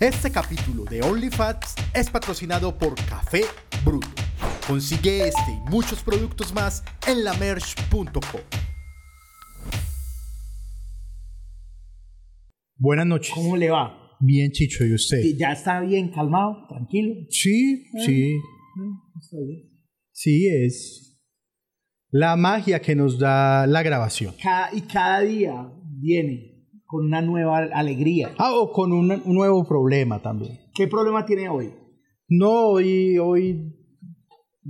Este capítulo de OnlyFats es patrocinado por Café Bruto. Consigue este y muchos productos más en lamerch.com. Buenas noches. ¿Cómo le va? Bien, Chicho, ¿y usted? ¿Ya está bien calmado? ¿Tranquilo? Sí, sí. Está bien. Sí, es la magia que nos da la grabación. Cada- y cada día viene con una nueva alegría. Ah, o con un, un nuevo problema también. ¿Qué problema tiene hoy? No, hoy, hoy,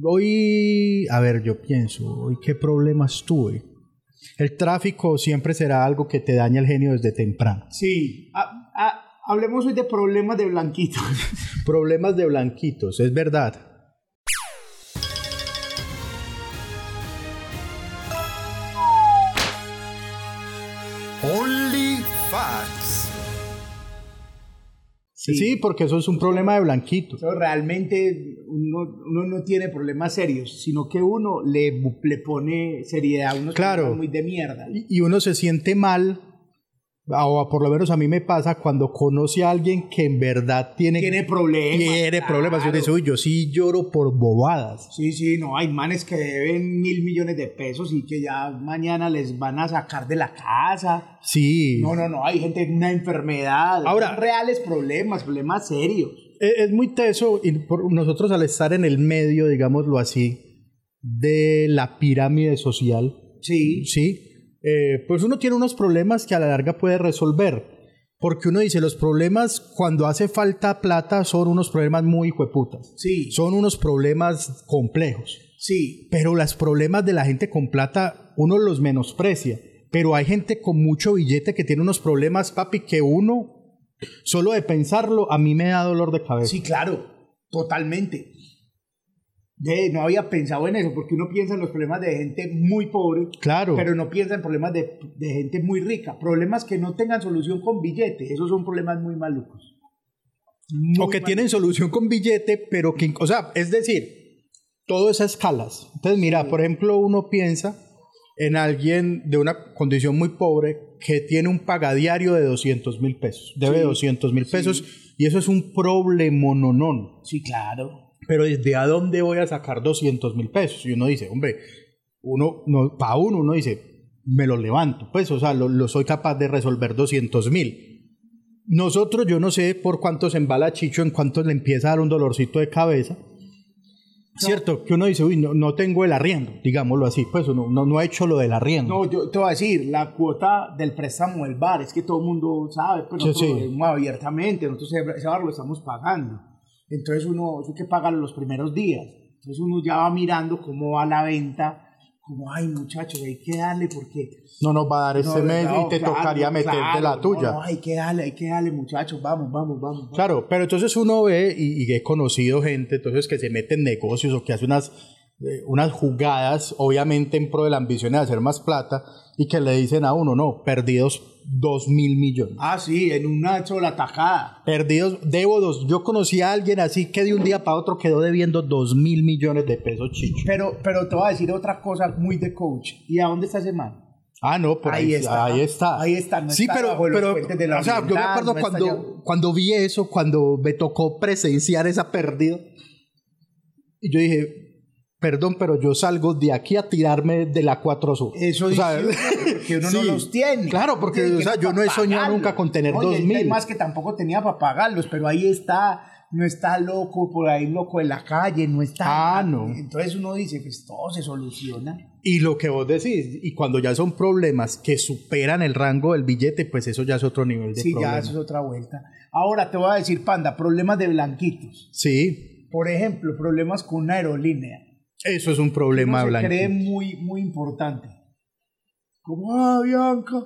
hoy, a ver, yo pienso, hoy qué problemas tuve. El tráfico siempre será algo que te daña el genio desde temprano. Sí. Hablemos hoy de problemas de blanquitos. Problemas de blanquitos, es verdad. Sí. porque eso es un problema de blanquitos. Eso realmente uno, uno no tiene problemas serios, sino que uno le, le pone seriedad a unos Claro. muy de mierda. Y uno se siente mal, o por lo menos a mí me pasa cuando conoce a alguien que en verdad tiene, Tiene problemas. tiene claro. problemas. Yo digo, uy, yo sí lloro por bobadas. Sí, sí, no, hay manes que deben mil millones de pesos y que ya mañana les van a sacar de la casa. Sí. No, no, no, hay gente con una enfermedad. Ahora- reales problemas, problemas serios. Es, es muy teso y por- nosotros al estar en el medio, digámoslo así, de la pirámide social, Sí. ¿sí? Eh, pues uno tiene unos problemas que a la larga puede resolver. Porque uno dice, los problemas cuando hace falta plata son unos problemas muy hijueputas. Sí, Son unos problemas complejos. sí, Pero los problemas de la gente con plata uno los menosprecia. Pero hay gente con mucho billete que tiene unos problemas, papi, que uno, solo de pensarlo, a mí me da dolor de cabeza. sí, claro, totalmente. De, no había pensado en eso, porque uno piensa en los problemas de gente muy pobre, Claro. pero no piensa en problemas de, de gente muy rica. Problemas que no tengan solución con billete, esos son problemas muy malucos. Muy o que malucos. tienen solución con billete, pero que, o sea, es decir, todo es a escalas. Entonces, mira, por ejemplo, uno piensa en alguien de una condición muy pobre que tiene un pagadiario de 200 mil pesos, debe Sí, 200 mil pesos, y eso es un problema nonón. Sí, claro. Pero ¿desde a dónde voy a sacar 200 mil pesos? Y uno dice, hombre, uno, no, para uno, uno dice, me lo levanto, pues, o sea, lo, lo soy capaz de resolver 200 mil. Nosotros, yo no sé por cuánto se embala Chicho, en cuánto le empieza a dar un dolorcito de cabeza. Cierto, que uno dice, uy, no, no tengo el arriendo, digámoslo así, pues uno no, no ha hecho lo del arriendo. No, yo te voy a decir, la cuota del préstamo del bar, es que todo el mundo sabe, pero Sí, nosotros sí. abiertamente, nosotros ese bar lo estamos pagando. Entonces uno, eso hay que pagarlo los primeros días. Entonces uno ya va mirando cómo va la venta, como, ay muchachos, hay que darle porque... No nos va a dar ese No, mes no, y te claro, tocaría meter de claro, la tuya. No, hay que darle, hay que darle muchachos, vamos, vamos, vamos. vamos. Claro, pero entonces uno ve y, y he conocido gente entonces que se mete en negocios o que hace unas, eh, unas jugadas, obviamente en pro de la ambición de hacer más plata, y que le dicen a uno, no, perdidos dos mil millones. Ah, sí, en una sola tajada. Perdidos, debo dos. Yo conocí a alguien así que de un día para otro quedó debiendo dos mil millones de pesos, chicho. Pero, pero te voy a decir otra cosa muy de coach. ¿Y a dónde está ese man? Ah, no, por ahí, Ahí está. Ahí está. Ahí está, no sí, está pero, pero puentes de la o sea, yo me acuerdo no cuando, cuando vi eso, cuando me tocó presenciar esa pérdida, y yo dije, perdón, pero yo salgo de aquí a tirarme de la 4 Sur. Eso O sea, porque uno no sí. los tiene. Claro, porque o sea, yo no he soñado pagarlos. nunca con tener Oye, dos hay mil. más que tampoco tenía para pagarlos, pero ahí está, no está loco por ahí, loco en la calle, no está. Ah, no. Entonces uno dice, pues todo se soluciona. Y lo que vos decís, y cuando ya son problemas que superan el rango del billete, pues eso ya es otro nivel de Sí, problema. ya eso es otra vuelta. Ahora te voy a decir, panda, problemas de blanquitos. Sí, Por ejemplo, problemas con una aerolínea. Eso es un problema blanco. cree muy, muy importante. Como, ah, Bianca,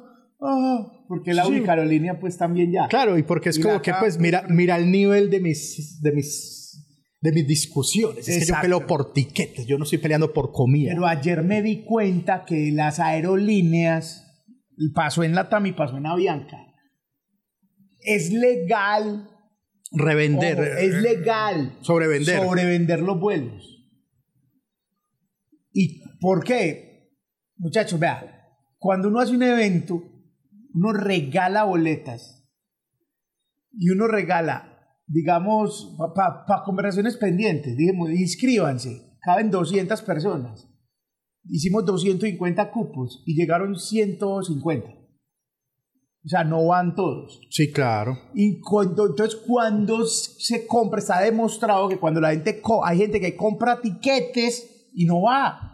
ah, porque la Sí. única aerolínea, pues también ya. Claro, y porque es Y como que, acá- pues, mira, mira el nivel de mis, de mis, de mis discusiones. Es que yo peleo por tiquetes, yo no estoy peleando por comida. Pero ayer me di cuenta que las aerolíneas, y pasó en Latam y pasó en Avianca, es legal, Revender, ojo, es legal sobrevender. sobrevender los vuelos. ¿Y por qué? Muchachos, vea, cuando uno hace un evento, uno regala boletas y uno regala digamos, para conversaciones pendientes, dijimos, inscríbanse, caben 200 personas. Hicimos 250 cupos y llegaron 150. O sea, no van todos. Sí, claro. Y cuando, entonces, cuando se compra, está demostrado que cuando la gente, hay gente que compra tiquetes y no va.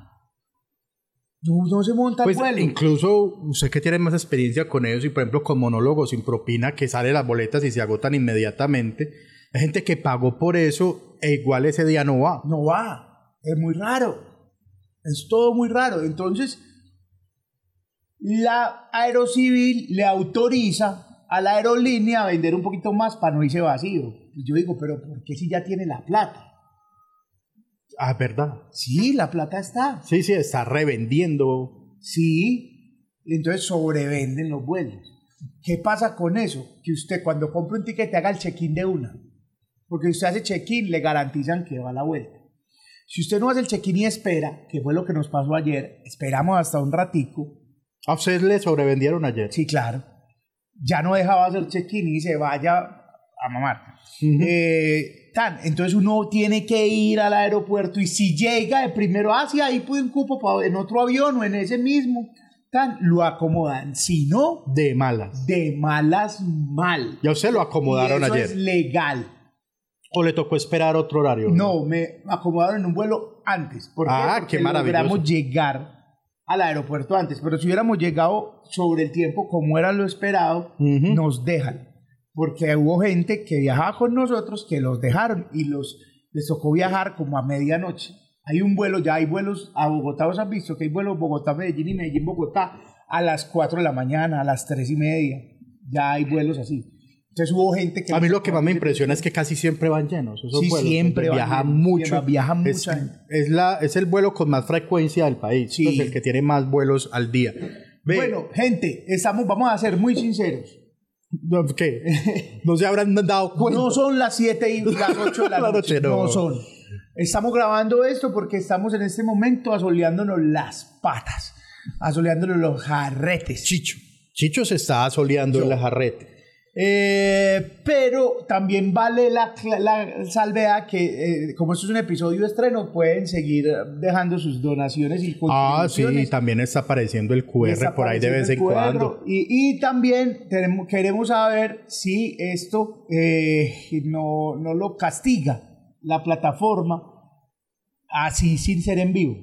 No, no se monta pues el vuelo. Incluso usted que tiene más experiencia con ellos y por ejemplo con monólogos sin propina que sale las boletas y se agotan inmediatamente. Hay gente que pagó por eso e igual ese día no va. No va. Es muy raro. Es todo muy raro. Entonces, la Aerocivil le autoriza a la aerolínea a vender un poquito más para no irse vacío. Y yo digo, pero ¿por qué si ya tiene la plata? Ah, ¿verdad? Sí, la plata está. Sí, sí, está revendiendo. Sí, entonces sobrevenden los vuelos. ¿Qué pasa con eso? Que usted cuando compra un ticket haga el check-in de una. Porque usted hace check-in, le garantizan que va a la vuelta. Si usted no hace el check-in y espera, que fue lo que nos pasó ayer, esperamos hasta un ratico. ¿A ustedes le sobrevendieron ayer? Sí, claro. Ya no dejaba hacer check-in y se vaya a mamar. eh, tan, entonces uno tiene que ir al aeropuerto y si llega de primero, sí, ahí pude un cupo en otro avión o en ese mismo, tan, lo acomodan. Si no, de malas. De malas, mal. Ya usted lo acomodaron y eso ayer. es legal. ¿O le tocó esperar otro horario? No, me acomodaron en un vuelo antes. ¿Por ah, Porque qué maravilloso. logramos llegar al aeropuerto antes. Pero si hubiéramos llegado sobre el tiempo como era lo esperado, uh -huh. nos dejan. Porque hubo gente que viajaba con nosotros que los dejaron y los, les tocó viajar como a medianoche. Hay un vuelo, ya hay vuelos a Bogotá, ¿os han visto que hay vuelos Bogotá-Medellín y Medellín-Bogotá a las 4 de la mañana, a las 3 y media? Ya hay vuelos así. Entonces hubo gente que... A mí lo que más me impresiona es que casi siempre van llenos. Esos sí, vuelos, siempre viaja van mucho. Viaja mucha es, gente. Es, la, es el vuelo con más frecuencia del país. Sí. Es el que tiene más vuelos al día. Ve, bueno, gente, estamos, vamos a ser muy sinceros. ¿Qué? No se habrán dado cuenta. No son las 7 y las 8 de la, la noche. noche no. no son. Estamos grabando esto porque estamos en este momento asoleándonos las patas, asoleándonos los jarretes. Chicho. Chicho se está asoleando en la jarrete. Eh, pero también vale la, la salvedad que, eh, como esto es un episodio de estreno, pueden seguir dejando sus donaciones y Ah, sí, también está apareciendo el QR por ahí de vez en cuando. Y, y también tenemos, queremos saber si esto eh, no, no lo castiga la plataforma así sin ser en vivo,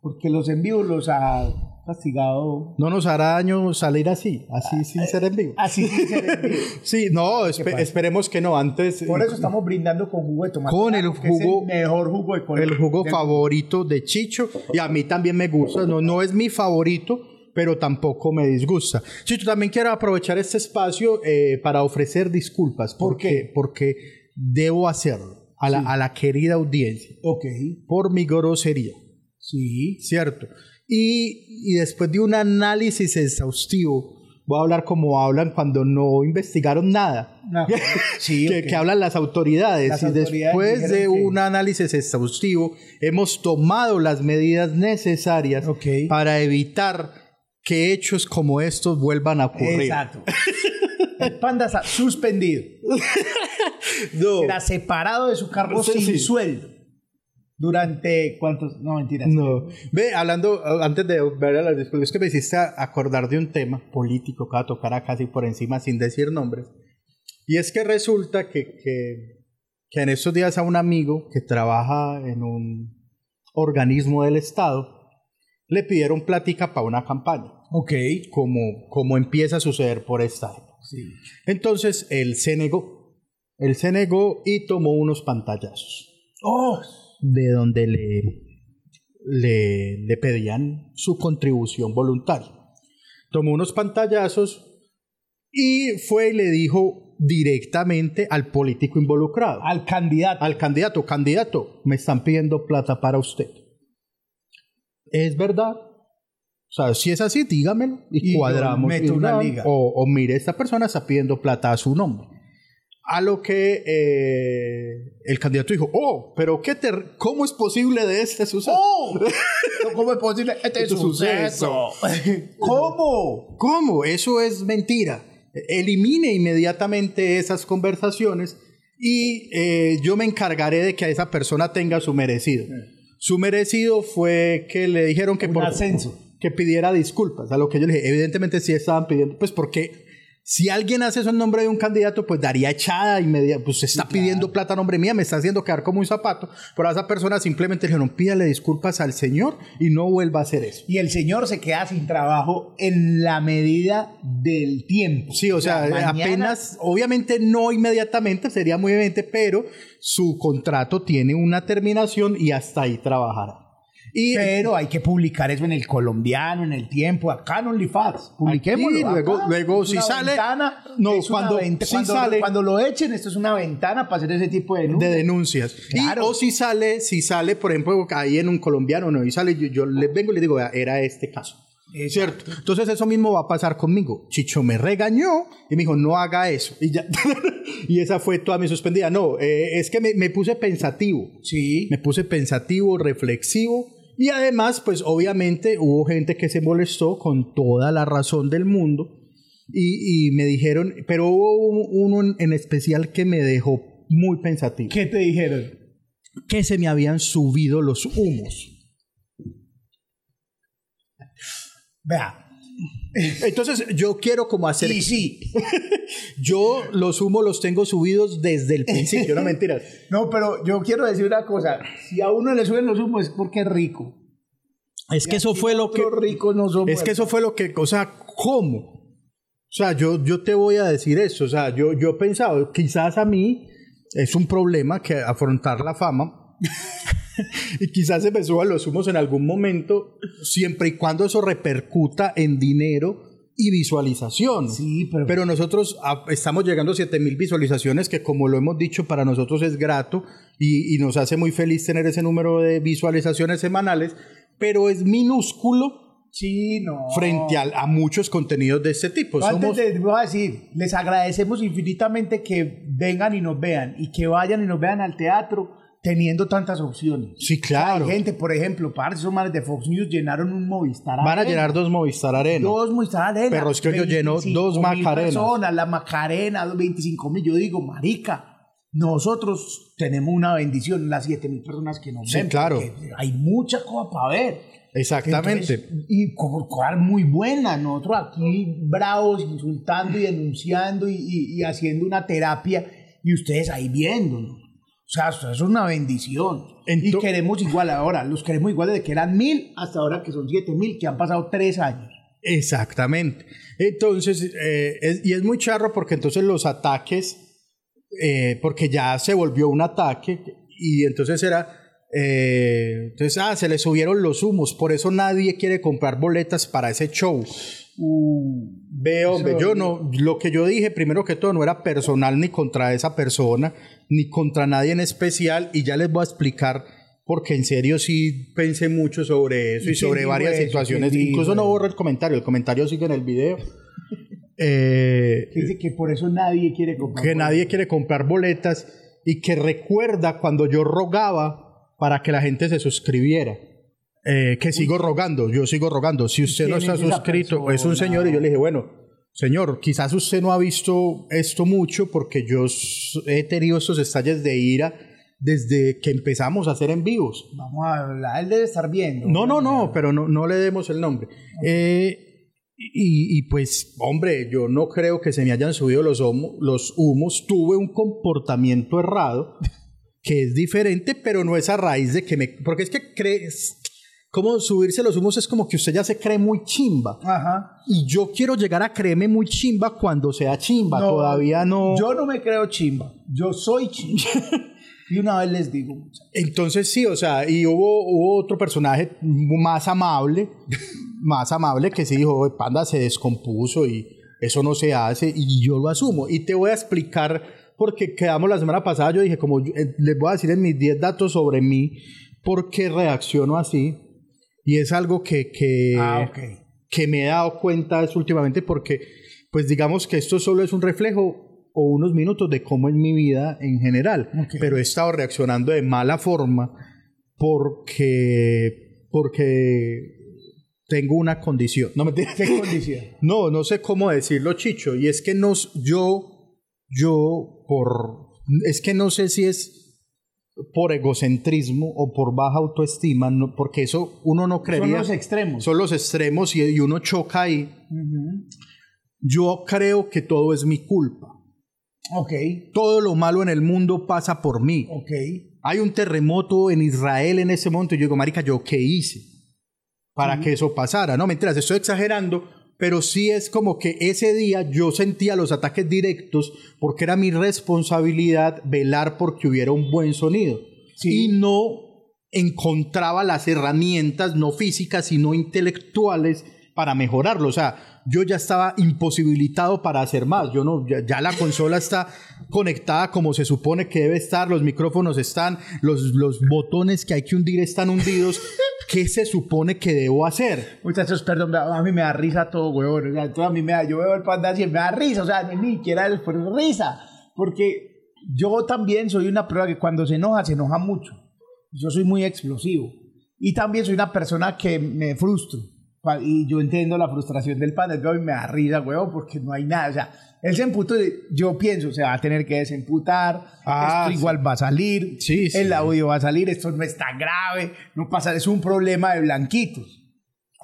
porque los en vivo los ha castigado. No nos hará daño salir así, así ah, sin ser en vivo. Así sin ser en vivo. sí, no, espe esperemos que no. Antes. Por eso estamos brindando con jugo de tomate. Con el jugo. el mejor jugo de El jugo favorito de Chicho. Y a mí también me gusta. No, no es mi favorito, pero tampoco me disgusta. Chicho, también quiero aprovechar este espacio eh, para ofrecer disculpas. ¿Por porque, qué? Porque debo hacerlo a la, Sí. a la querida audiencia. Ok. Por mi grosería. Sí. ¿cierto? Y, y después de un análisis exhaustivo, voy a hablar como hablan cuando no investigaron nada, No. Sí, que, hablan las autoridades. Las y autoridades después de que- un análisis exhaustivo, hemos tomado las medidas necesarias para evitar que hechos como estos vuelvan a ocurrir. Exacto. El panda está suspendido. No. Será separado de su cargo Sí, sin sí. sueldo. Durante cuántos. No, mentiras. No. Ve, hablando, antes de ver a las discusiones, que me hiciste acordar de un tema político que va a tocar acá casi por encima sin decir nombres. Y es que resulta que, que, que en estos días a un amigo que trabaja en un organismo del Estado le pidieron plática para una campaña, Ok. como, como empieza a suceder por esta época. Sí. Entonces él se negó. Él se negó y tomó unos pantallazos Oh, de donde le, le, le pedían su contribución voluntaria. Tomó unos pantallazos y fue y le dijo directamente al político involucrado, al, al candidato. candidato, candidato, me están pidiendo plata para usted. ¿Es verdad? O sea, si es así, dígamelo y, cuadramos. meto una liga. O, o mire, esta persona está pidiendo plata a su nombre. A lo que eh, el candidato dijo, oh, pero qué ter ¿cómo es posible de este suceso? ¡Oh! ¿Cómo es posible este Este suceso? ¿Cómo? ¿Cómo? Eso es mentira. Elimine inmediatamente esas conversaciones y eh, yo me encargaré de que a esa persona tenga su merecido. Su merecido fue que le dijeron que Un ascenso. que pidiera disculpas. A lo que yo le dije, evidentemente sí estaban pidiendo, pues porque si alguien hace eso en nombre de un candidato, pues daría echada inmediata, pues se está pidiendo plata a nombre mía, me está haciendo quedar como un zapato, pero a esa persona simplemente le dijeron, pídale disculpas al señor y no vuelva a hacer eso. Y el señor se queda sin trabajo en la medida del tiempo. Sí, o sea, mañana- apenas, obviamente no inmediatamente, sería muy evidente, pero su contrato tiene una terminación y hasta ahí trabajará. Y Pero hay que publicar eso en el colombiano, en el tiempo, acá en OnlyFans. Publiquémoslo. Aquí, luego- acá. luego Es si sale- ventana, no, es cuando- venta- si cuando, sale- cuando lo echen, esto es una ventana para hacer ese tipo de de denuncias. Y- Claro. o si sale, si sale, por ejemplo, ahí en un colombiano, no, y sale, yo, yo le vengo y le digo, "Vea, era este caso. Exacto. ¿Cierto? Entonces eso mismo va a pasar conmigo. Chicho me regañó y me dijo, no haga eso. Y, ya, y esa fue toda mi suspendida. No, eh, es que me, me puse pensativo. Sí. Me puse pensativo, reflexivo. Y además, pues obviamente hubo gente que se molestó con toda la razón del mundo. Y, y me dijeron, pero hubo uno en- en especial que me dejó muy pensativo. ¿Qué te dijeron? Que se me habían subido los humos. Vea. Entonces yo quiero como hacer... Sí, sí. Yo los humos los tengo subidos desde el principio, no mentiras. No, pero yo quiero decir una cosa. Si a uno le suben los humos es porque es rico. Es que eso fue lo que... Los ricos no somos. Es que eso fue lo que, o sea, ¿cómo? O sea, yo, yo te voy a decir eso, o sea, yo, yo he pensado, quizás a mí es un problema que afrontar la fama y quizás se me suban los humos en algún momento, siempre y cuando eso repercuta en dinero y visualización. Sí, pero- Pero nosotros estamos llegando a 7000 visualizaciones, que como lo hemos dicho, para nosotros es grato y, y nos hace muy feliz tener ese número de visualizaciones semanales, pero es minúsculo Sí, no. frente a, a muchos contenidos de este tipo. No, Somos, Antes de, voy a decir, les agradecemos infinitamente que vengan y nos vean y que vayan y nos vean al teatro teniendo tantas opciones. Sí, claro. Hay gente, por ejemplo, parce, esos manes de Fox News llenaron un Movistar van a Arena. llenar dos Movistar Arena. Dos Movistar Arena. Pero es que yo lleno 25 dos mil Macarenas. personas, la Macarena, los 25 mil. Yo digo, marica, nosotros tenemos una bendición, las 7 mil personas que nos Sí, ven. claro. Hay mucha cosa para ver. Exactamente. Entonces, y como cual muy buena, nosotros aquí bravos, insultando y denunciando y, y- y haciendo una terapia y ustedes ahí viéndonos. O sea, eso es una bendición. y queremos igual ahora, los queremos igual desde que eran mil hasta ahora que son siete mil, que han pasado tres años. Exactamente. Entonces, eh, es- y es muy charro porque entonces los ataques, eh, porque ya se volvió un ataque y entonces era, eh, entonces, ah, se le subieron los humos, por eso nadie quiere comprar boletas para ese show. Ve, hombre, yo no, lo que yo dije primero que todo no era personal ni contra esa persona, ni contra nadie en especial, y ya les voy a explicar porque en serio sí pensé mucho sobre eso y, ¿Y quién sobre varias eso? situaciones. ¿Quién dijo Incluso no eso? borro el comentario, el comentario sigue en el video. Eh, dice que por eso nadie quiere comprar. que nadie quiere comprar boletas y que recuerda cuando yo rogaba para que la gente se suscribiera. Eh, que sigo rogando, yo sigo rogando. Si usted no está suscrito, es un señor y yo le dije, bueno, señor, quizás usted no ha visto esto mucho porque yo he tenido estos estalles de ira desde que empezamos a hacer en vivos. Vamos a hablar, él debe estar viendo. No, no, no, pero no, no le demos el nombre. Eh, y, y pues, hombre, yo no creo que se me hayan subido los, los humos. Tuve un comportamiento errado que es diferente, pero no es a raíz de que me... Porque es que crees... Como subirse los humos es como que usted ya se cree muy chimba. Ajá. Y yo quiero llegar a creerme muy chimba cuando sea chimba. No, Todavía no... Yo no me creo chimba. Yo soy chimba. y una vez les digo, muchachos, Entonces sí, o sea, y hubo, hubo otro personaje más amable, más amable que sí dijo, "Oye, Panda se descompuso y eso no se hace y yo lo asumo. Y te voy a explicar porque quedamos la semana pasada, yo dije, como yo- eh, les voy a decir en mis 10 datos sobre mí, por qué reacciono así. Y es algo que, que, Ah, que me he dado cuenta es últimamente porque, pues digamos que esto solo es un reflejo o unos minutos de cómo es mi vida en general. Pero he estado reaccionando de mala forma porque, porque tengo una condición. No me ¿qué condición? No, no sé cómo decirlo, Chicho. Y es que nos, yo, yo, por, es que no sé si es por egocentrismo o por baja autoestima, no, porque eso uno no creería. Son los extremos. Son los extremos y, y uno choca ahí. Yo creo que todo es mi culpa. Ok. Todo lo malo en el mundo pasa por mí. Ok. Hay un terremoto en Israel en ese momento y yo digo, marica, ¿yo qué hice para que eso pasara? No, mentiras, estoy exagerando, pero sí es como que ese día yo sentía los ataques directos porque era mi responsabilidad velar porque hubiera un buen sonido. Sí. Y no encontraba las herramientas, no físicas, sino intelectuales para mejorarlo. O sea, yo ya estaba imposibilitado para hacer más. Yo no, ya, ya la consola está conectada como se supone que debe estar, los micrófonos están, los, los botones que hay que hundir están hundidos. ¿Qué se supone que debo hacer? Muchachos, perdón, a mí me da risa todo, huevón. O sea, todo a mí me da, yo veo el panda así y me da risa, o sea, ni siquiera por risa. Porque yo también soy una prueba que cuando se enoja, se enoja mucho. Yo soy muy explosivo. Y también soy una persona que me frustro. Y yo entiendo la frustración del a mí me da risa, huevón, porque no hay nada. O sea, él se emputó, y yo pienso, se va a tener que desemputar, Ah, esto sí. igual va a salir, Sí, sí. el audio va a salir, esto no está grave, no pasa, es un problema de blanquitos.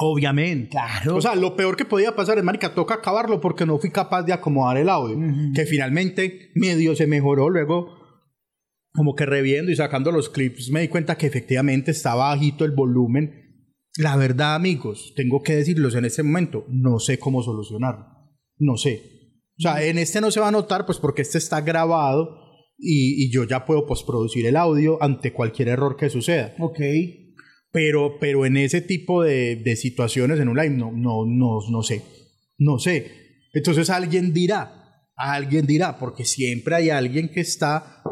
Obviamente. Claro. O sea, lo peor que podía pasar es, marica, toca acabarlo porque no fui capaz de acomodar el audio. Que finalmente medio se mejoró. Luego, como que reviendo y sacando los clips, me di cuenta que efectivamente estaba bajito el volumen. La verdad, amigos, tengo que decirlos en este momento, no sé cómo solucionarlo. No sé. O sea, en este no se va a notar, pues porque este está grabado y, y yo ya puedo postproducir el audio ante cualquier error que suceda. Ok. Pero, pero en ese tipo de, de situaciones en un live, no, no, no, no sé. No sé. Entonces alguien dirá, alguien dirá, porque siempre hay alguien que está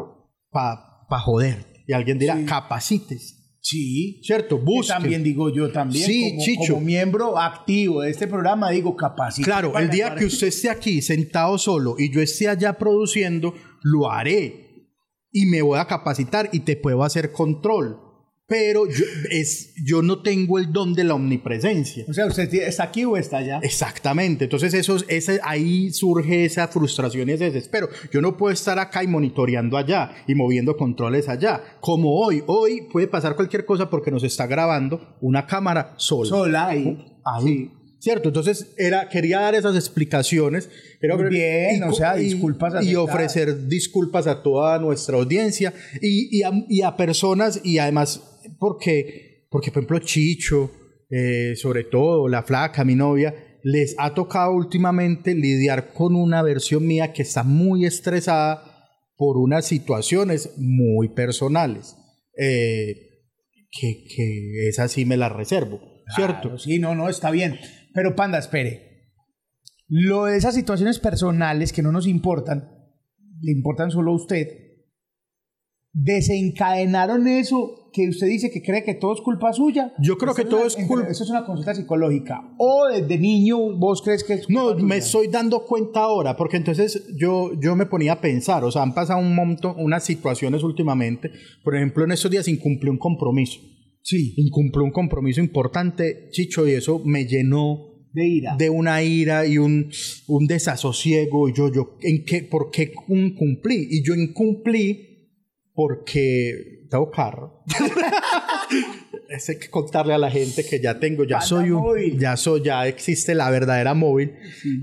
para pa joder. Y alguien dirá, Sí. capacites. Sí. ¿Cierto? Que Busque. también digo yo también. Sí, como, Chicho. como miembro activo de este programa, digo capacito. Claro, el día que usted esté aquí sentado solo y yo esté allá produciendo, lo haré. Y me voy a capacitar y te puedo hacer control. Pero yo, es, yo no tengo el don de la omnipresencia. O sea, ¿usted está aquí o está allá? Exactamente. Entonces eso, es- ese, ahí surge esa frustración y ese desespero. Yo no puedo estar acá y monitoreando allá y moviendo controles allá. Como hoy. Hoy puede pasar cualquier cosa porque nos está grabando una cámara sola. Sola ahí. Ahí. ¿Cierto? Entonces era, quería dar esas explicaciones. Era, Muy bien, o sea, disculpas Y aceptadas. ofrecer disculpas a toda nuestra audiencia y, y a, y a personas y además porque, porque por ejemplo Chicho, eh, sobre todo la flaca, mi novia, les ha tocado últimamente lidiar con una versión mía que está muy estresada por unas situaciones muy personales. Eh, que, que esa sí me la reservo, ¿cierto? Claro, sí, no, no, está bien. Pero Panda, espere. Lo de esas situaciones personales que no nos importan, le importan solo a usted, desencadenaron eso que usted dice que cree que todo es culpa suya. Yo creo que todo una- es culpa- Eso es una consulta psicológica. O desde niño vos crees que es culpa No, tuya? me estoy dando cuenta ahora, porque entonces yo, yo me ponía a pensar, o sea, han pasado un montón, unas situaciones últimamente, por ejemplo, en estos días incumplí un compromiso, Sí, incumplí un compromiso importante, Chicho, y eso me llenó de ira. de una ira y un, un desasosiego, y yo, yo, ¿en qué, por qué incumplí? Y yo incumplí porque tengo carro. Es hay que contarle a la gente que ya tengo, ya Panda soy un, móvil. ya soy, ya existe la verdadera móvil.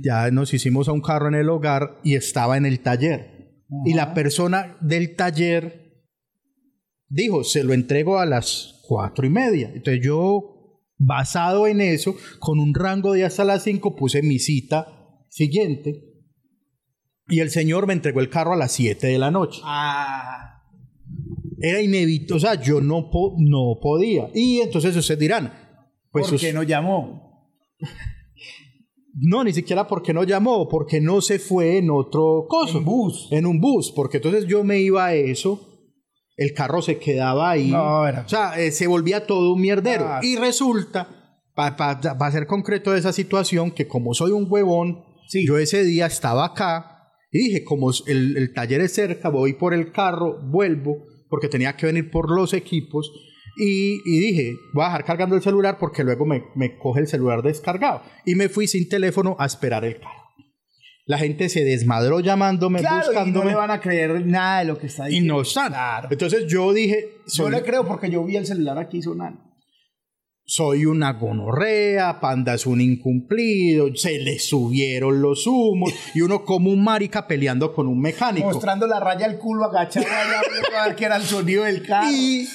Ya nos hicimos a un carro en el hogar y estaba en el taller. Y la persona del taller dijo, se lo entrego a las cuatro y media. Entonces yo, basado en eso, con un rango de hasta las cinco, puse mi cita siguiente. Y el señor me entregó el carro a las 7 de la noche. Ah, Era inevitable, o sea, yo no, po- no podía. Y entonces ustedes dirán, pues ¿por qué no llamó? no, ni siquiera porque no llamó, porque no se fue en otro coso. En bus. En un bus, porque entonces yo me iba a eso, el carro se quedaba ahí. No, era- O sea, eh, se volvía todo un mierdero. Ah. Y resulta, para ser concreto de esa situación, que como soy un huevón, Sí. yo ese día estaba acá y dije, como el, el taller es cerca, voy por el carro, vuelvo, porque tenía que venir por los equipos. Y, y dije, voy a dejar cargando el celular porque luego me, me coge el celular descargado. Y me fui sin teléfono a esperar el carro. La gente se desmadró llamándome, Claro, y no buscándome. le van a creer nada de lo que está Y diciendo. no están. Claro. Entonces yo dije, Yo soy, le creo porque yo vi el celular aquí sonando. Soy una gonorrea, Panda es un incumplido, se le subieron los humos y uno como un marica peleando con un mecánico. Mostrando la raya al culo agachado allá a ver qué era el sonido del carro. Y,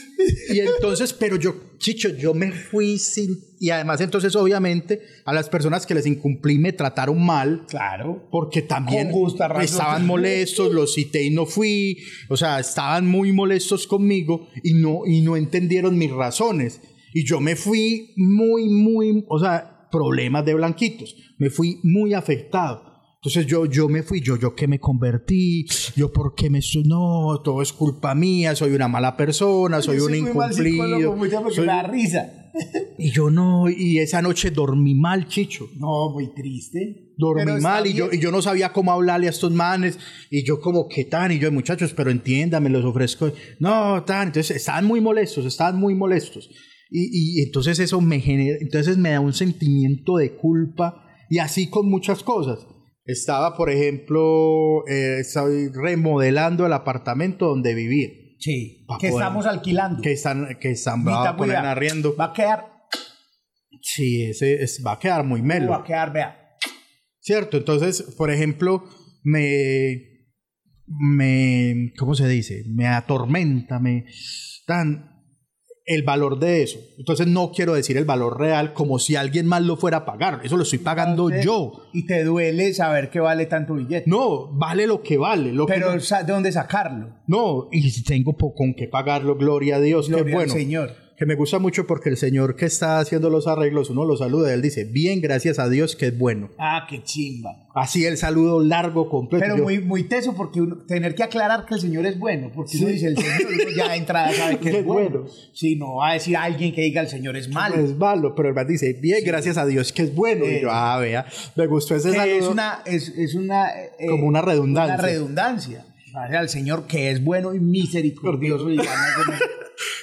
y entonces, pero yo, Chicho, yo me fui sin... Y además entonces obviamente a las personas que les incumplí me trataron mal. Claro. Porque también estaban molestos, los cité y no fui, o sea, estaban muy molestos conmigo y no, y no entendieron mis razones. Y yo me fui muy, muy, o sea, problemas de blanquitos, me fui muy afectado. Entonces yo, yo me fui, yo, yo que me convertí, yo por qué me no, todo es culpa mía, soy una mala persona, soy Yo un muy mal incumplido. mucha porque soy- me da risa. Y yo no, y esa noche dormí mal, Chicho No, muy triste. dormí Pero mal y yo, y yo no sabía cómo hablarle a estos manes y yo como qué tan y yo muchachos pero entiéndame los ofrezco no tan entonces estaban muy molestos estaban muy molestos y, y entonces eso me genera entonces me da un sentimiento de culpa y así con muchas cosas estaba por ejemplo eh, estoy remodelando el apartamento donde vivía Sí. Que poder- estamos alquilando. que están que están va a poner arriendo Va a quedar. sí ese es- va a quedar muy melo Va a quedar, vea. ¿Cierto? Entonces, por ejemplo, me, me, ¿cómo se dice? Me atormenta, me dan el valor de eso. Entonces no quiero decir el valor real como si alguien más lo fuera a pagar. Eso lo estoy pagando Entonces, yo. Y te duele saber que vale tanto billete. No, vale lo que vale. Lo que Pero no- sa- ¿de dónde sacarlo? no, y si tengo con qué pagarlo, gloria a Dios, Gloria al bueno. Señor. Que me gusta mucho porque el señor que está haciendo los arreglos, uno lo saluda, él dice, bien, gracias a Dios que es bueno. Ah, qué chimba. Así el saludo largo, completo. Pero Yo- muy, muy teso porque uno- tener que aclarar que el Señor es bueno, porque uno Sí. dice el Señor uno ya de entrada sabe que es es bueno. bueno. Si no va a decir a alguien que diga el Señor es malo. es malo, pero el man dice, bien, gracias a Dios que es bueno. Y yo, ah, vea, me gustó ese saludo. es una, es, es una eh, Como una redundancia. Una redundancia. Gracias al Señor que es bueno y misericordioso. y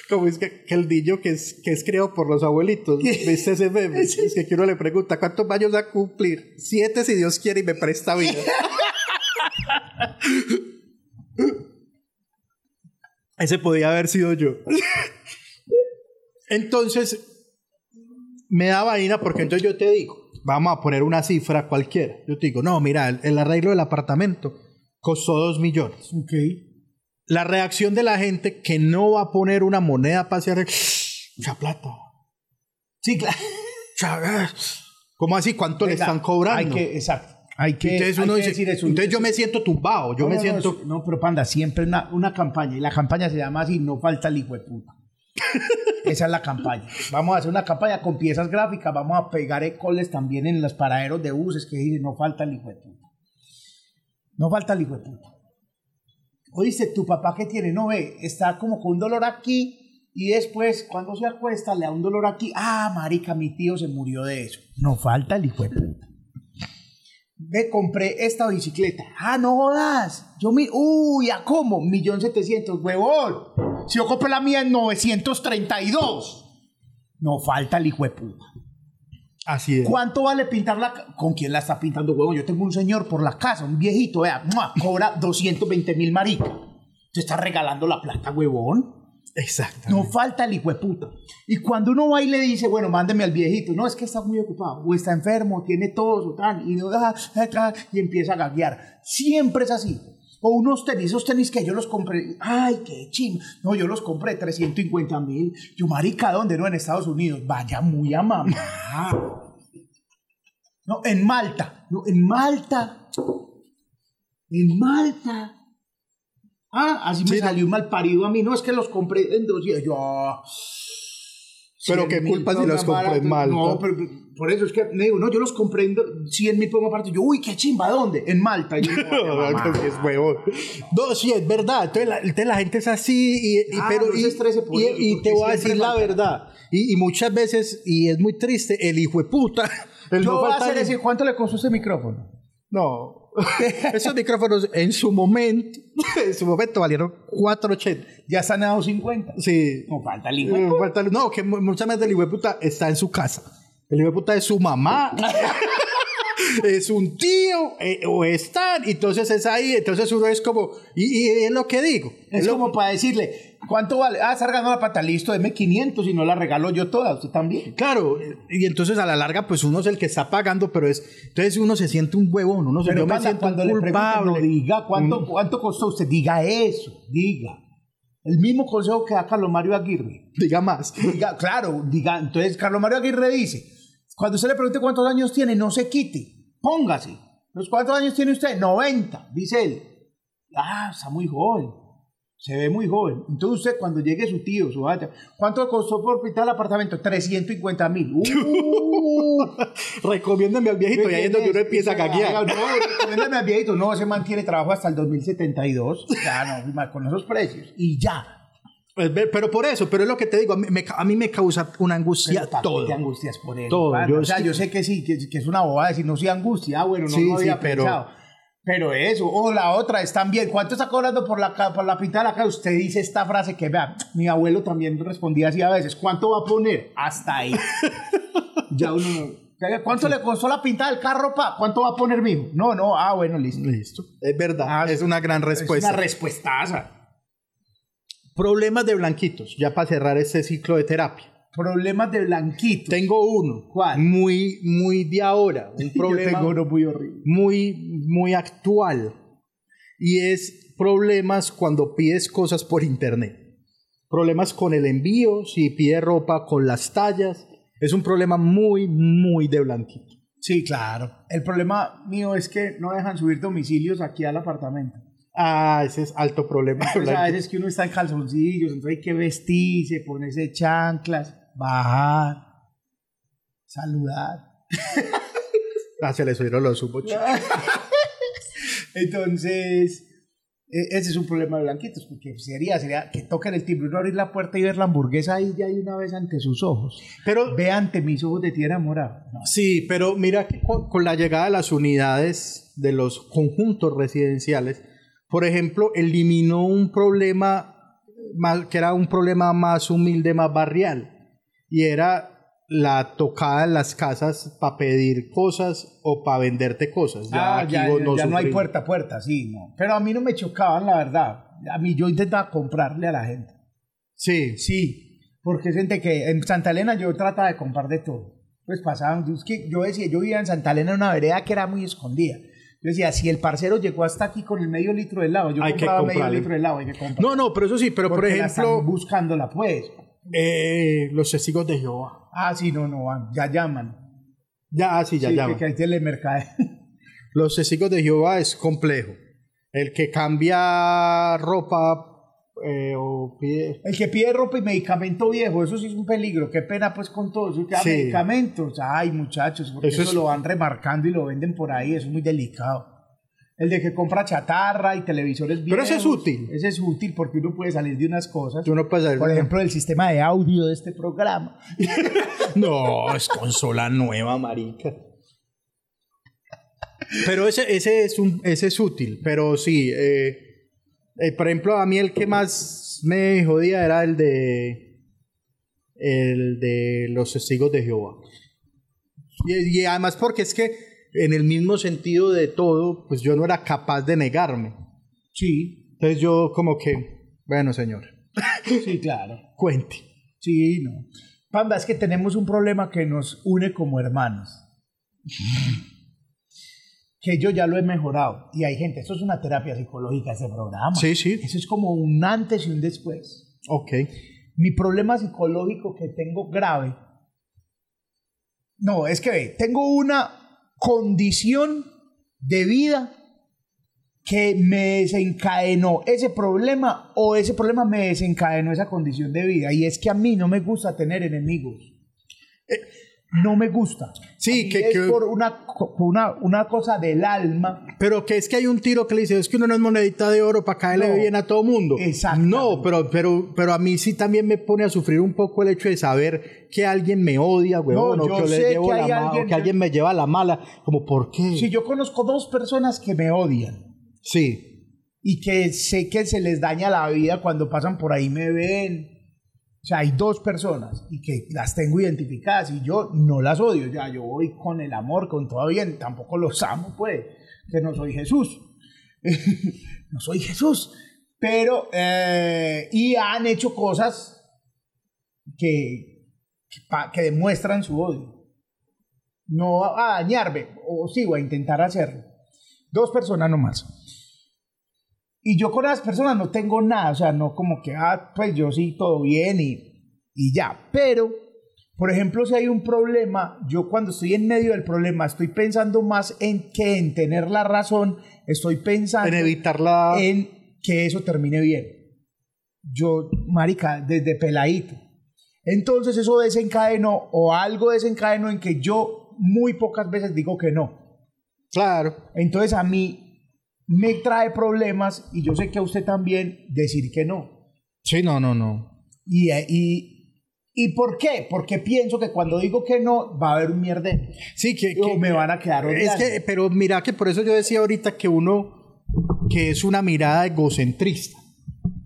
Como es que, que el niño que es, que es criado por los abuelitos, ¿viste ese meme? Es que uno le pregunta, ¿cuántos años va a cumplir? Siete si Dios quiere y me presta vida. ese podía haber sido yo. Entonces, me da vaina porque entonces yo te digo, vamos a poner una cifra cualquiera. Yo te digo, no, mira, el, el arreglo del apartamento costó dos millones. Ok. La reacción de la gente que no va a poner una moneda para hacer mucha plata. Sí, claro. Cha- ¿Cómo así? ¿Cuánto le están cobrando? Hay que, exacto. Hay que, entonces hay uno que dice, decir eso. entonces yo me siento tumbado, yo No, me no, siento... No, no, pero panda, siempre una, una campaña. Y la campaña se llama así, no falta el hijo de puta. Esa es la campaña. Vamos a hacer una campaña con piezas gráficas, vamos a pegar ecoles también en los paraderos de buses que dicen no falta el hijo de puta. No falta el hijo de puta. Oíste, tu papá que tiene, no ve, está como con un dolor aquí y después cuando se acuesta le da un dolor aquí. Ah, marica, mi tío se murió de eso. No falta el hijo de puta. Ve, compré esta bicicleta. Ah, no jodas. Yo mi. Uy, ¿a cómo? Millón setecientos, huevón. Si yo compré la mía en 932. No falta el hijo de puta. Así es. ¿Cuánto vale pintar la ca- ¿Con quién la está pintando, huevón? Yo tengo un señor por la casa, un viejito, vea, ¡mua! cobra 220 mil marica. Te está regalando la plata, huevón. Exacto. No falta el hijo de puta. Y cuando uno va y le dice, bueno, mándeme al viejito, no, es que está muy ocupado, o está enfermo, tiene tos, o tal, y, no, ah, ah, ah, y empieza a gaguear. Siempre es así. O unos tenis, esos tenis que yo los compré, ay, qué ching. No, yo los compré 350 mil. Yo, marica, ¿dónde? No, en Estados Unidos. Vaya muy a mamá. No, en Malta. No, en Malta. En Malta. Ah, así me Sí, salió un mal parido a mí. No, es que los compré en dos días. Yo. Ah, Pero 100 qué culpa si los más compré en baratos. Malta. No, pero por eso es que me digo, no, yo los compré en do- 100 mil pesos más baratos. Yo, uy, qué chimba, ¿dónde? En Malta. Y yo, mamá. es huevón. No, sí, es verdad. Entonces la, entonces la gente es así, y, y- Ah, pero, y, por y- y te voy a decir la verdad. Y, muchas veces, y es muy triste, el hijo de puta. el Yo no voy a hacer ese. ¿Cuánto le costó ese micrófono? No. Esos micrófonos en su momento, en su momento valieron 4.80. Ya están a 250. Sí. No falta el hijo. No, que mu- muchas veces el hijo de puta está en su casa. El hijo de puta es su mamá. es un tío eh, o están, entonces es ahí, entonces uno es como, y, y es lo que digo. Es, como para decirle, ¿cuánto vale? Ah, estar ganando la pata, listo, deme 500 y no la regalo yo toda, usted también. Claro, y entonces a la larga, pues uno es el que está pagando, pero es, entonces uno se siente un huevón, uno se Pero yo me siento cuando un le culpable. no diga cuánto, cuánto costó usted, diga eso, diga. El mismo consejo que da Carlos Mario Aguirre. Diga más. Diga, claro, diga, entonces Carlos Mario Aguirre dice, cuando usted le pregunte cuántos años tiene, no se quite, póngase. ¿Los cuántos años tiene usted? 90, dice él. Ah, está muy joven. Se ve muy joven. Entonces usted cuando llegue su tío, su hija, ¿cuánto costó por pintar el apartamento? 350 mil. Uh, Recomiéndame al viejito y ahí es donde uno empieza a caguear. No, recomiéndame al viejito. No, ese man tiene trabajo hasta el 2072. Ya, no, con esos precios. Y ya. Ve- Pero por eso, pero es lo que te digo, a mí me, a mí me causa una angustia Pero, ¿para qué todo. te angustias por eso? Todo, yo o sea, sí- yo sé que sí, que, que es una bobada decir no soy angustia. Ah, bueno, no Sí, lo había sí, pero- pensado. Pero eso, o la otra, están bien. ¿Cuánto está cobrando por la, por la pinta de la cara? Usted dice esta frase que, vea, mi abuelo también respondía así a veces. ¿Cuánto va a poner? Hasta ahí. ya uno no. ¿Cuánto le costó la pinta del carro, pa? ¿Cuánto va a poner mismo? No, no, ah, bueno, listo. Listo. Es verdad, Ah, es una gran respuesta. Es una respuestaza. Problemas de blanquitos, ya para cerrar este ciclo de terapia. Problemas de blanquito. Tengo uno. ¿Cuál? Muy, muy de ahora. Un Yo problema tengo uno muy horrible. muy, muy actual. Y es problemas cuando pides cosas por internet. Problemas con el envío, si pides ropa, con las tallas. Es un problema muy, muy de blanquito. Sí, claro. El problema mío es que no dejan subir domicilios aquí al apartamento. Ah, ese es alto problema Pues a veces que uno está en calzoncillos, entonces hay que vestirse, ponerse chanclas, bajar, saludar. Ah, se le subieron los subos. Entonces, e- ese es un problema de blanquitos, porque sería, sería que toquen el timbre, uno abrir la puerta y ver la hamburguesa ahí ya de una vez ante sus ojos. Pero Ve ante mis ojos de tierra morada. No. Sí, pero mira que con, con la llegada de las unidades de los conjuntos residenciales, por ejemplo, eliminó un problema más, que era un problema más humilde, más barrial, y era la tocada en las casas para pedir cosas o para venderte cosas. Ya Ah, aquí ya, vos ya no hay puerta a puerta, sí, no. Pero a mí no me chocaban, la verdad. A mí yo intentaba comprarle a la gente. Sí, Sí, porque gente que en Santa Elena yo trataba de comprar de todo. Pues pasaban, es que yo decía, yo vivía en Santa Elena en una vereda que era muy escondida. Yo decía, si el parcero llegó hasta aquí con el medio litro de helado, yo Hay que compraba medio comprarle. litro de helado, hay que comprar. no, no, pero eso sí, pero por la ejemplo, están buscándola pues. eh, los testigos de Jehová. Ah, sí, no, no, van, ya llaman. Ya, ah, sí, ya sí, llaman. que, que hay telemercado. Los testigos de Jehová es complejo. El que cambia ropa eh, o pide... El que pide ropa y medicamento viejo, eso sí es un peligro. Qué pena pues con todo eso. Sí. medicamentos. Ay, muchachos, porque Eso eso, es- lo van remarcando y lo venden por ahí. Eso es muy delicado. El de que compra chatarra y televisores viejos. Pero ese es útil. Ese es útil porque uno puede salir de unas cosas. Tú no puedes saber. Por ejemplo, el sistema de audio de este programa. No, es consola nueva, marica. Pero ese, ese, es, un, ese es útil. Pero sí, eh, eh, por ejemplo, a mí el que más me jodía era el de... El de los testigos de Jehová. Y, y además porque es que en el mismo sentido de todo, pues yo no era capaz de negarme. Sí, Entonces yo como que, bueno, señor, sí, claro. cuente. Sí, no. Panda, es que tenemos un problema que nos une como hermanos. Que yo ya lo he mejorado. Y hay gente, eso es una terapia psicológica, ese programa. Sí, sí. Eso es como un antes y un después. Ok. Mi problema psicológico que tengo grave. No, es que ve, tengo una condición de vida que me desencadenó ese problema o ese problema me desencadenó esa condición de vida. Y es que a mí no me gusta tener enemigos. No me gusta. Sí, que- es que- por una, una, una cosa del alma. Pero que es que hay un tiro que le dice, es que uno no es monedita de oro para caerle No. bien a todo mundo. Exactamente. No, pero, pero, pero a mí sí también me pone a sufrir un poco el hecho de saber que alguien me odia, huevón, No, o que, le llevo que la ma- o alguien- que alguien me lleva la mala. Como, ¿por qué? Si yo conozco dos personas que me odian. Sí. y que sé que se les daña la vida cuando pasan por ahí me ven O sea, hay dos personas y que las tengo identificadas y yo no las odio. Ya, yo voy con el amor, con todo bien. Tampoco los amo, pues, que no soy Jesús. no soy Jesús. Pero, eh, y han hecho cosas que, que, demuestran su odio. No a dañarme, o sigo a intentar hacerlo. Dos personas nomás. Y yo con las personas no tengo nada, o sea, no como que, ah, pues yo sí, todo bien y, y ya. Pero, por ejemplo, si hay un problema, yo cuando estoy en medio del problema estoy pensando más en que en tener la razón, estoy pensando en evitarla, en que eso termine bien. Yo, marica, desde peladito. Entonces eso desencadenó o algo desencadenó en que yo muy pocas veces digo que no. Claro. Entonces a mí me trae problemas y yo sé que a usted también decir que no. Sí, no, no, no. Y, y, ¿Y por qué? Porque pienso que cuando digo que no, va a haber un mierde. Sí, que, me van a quedar Es que, pero mira que por eso yo decía ahorita que uno, que es una mirada egocentrista.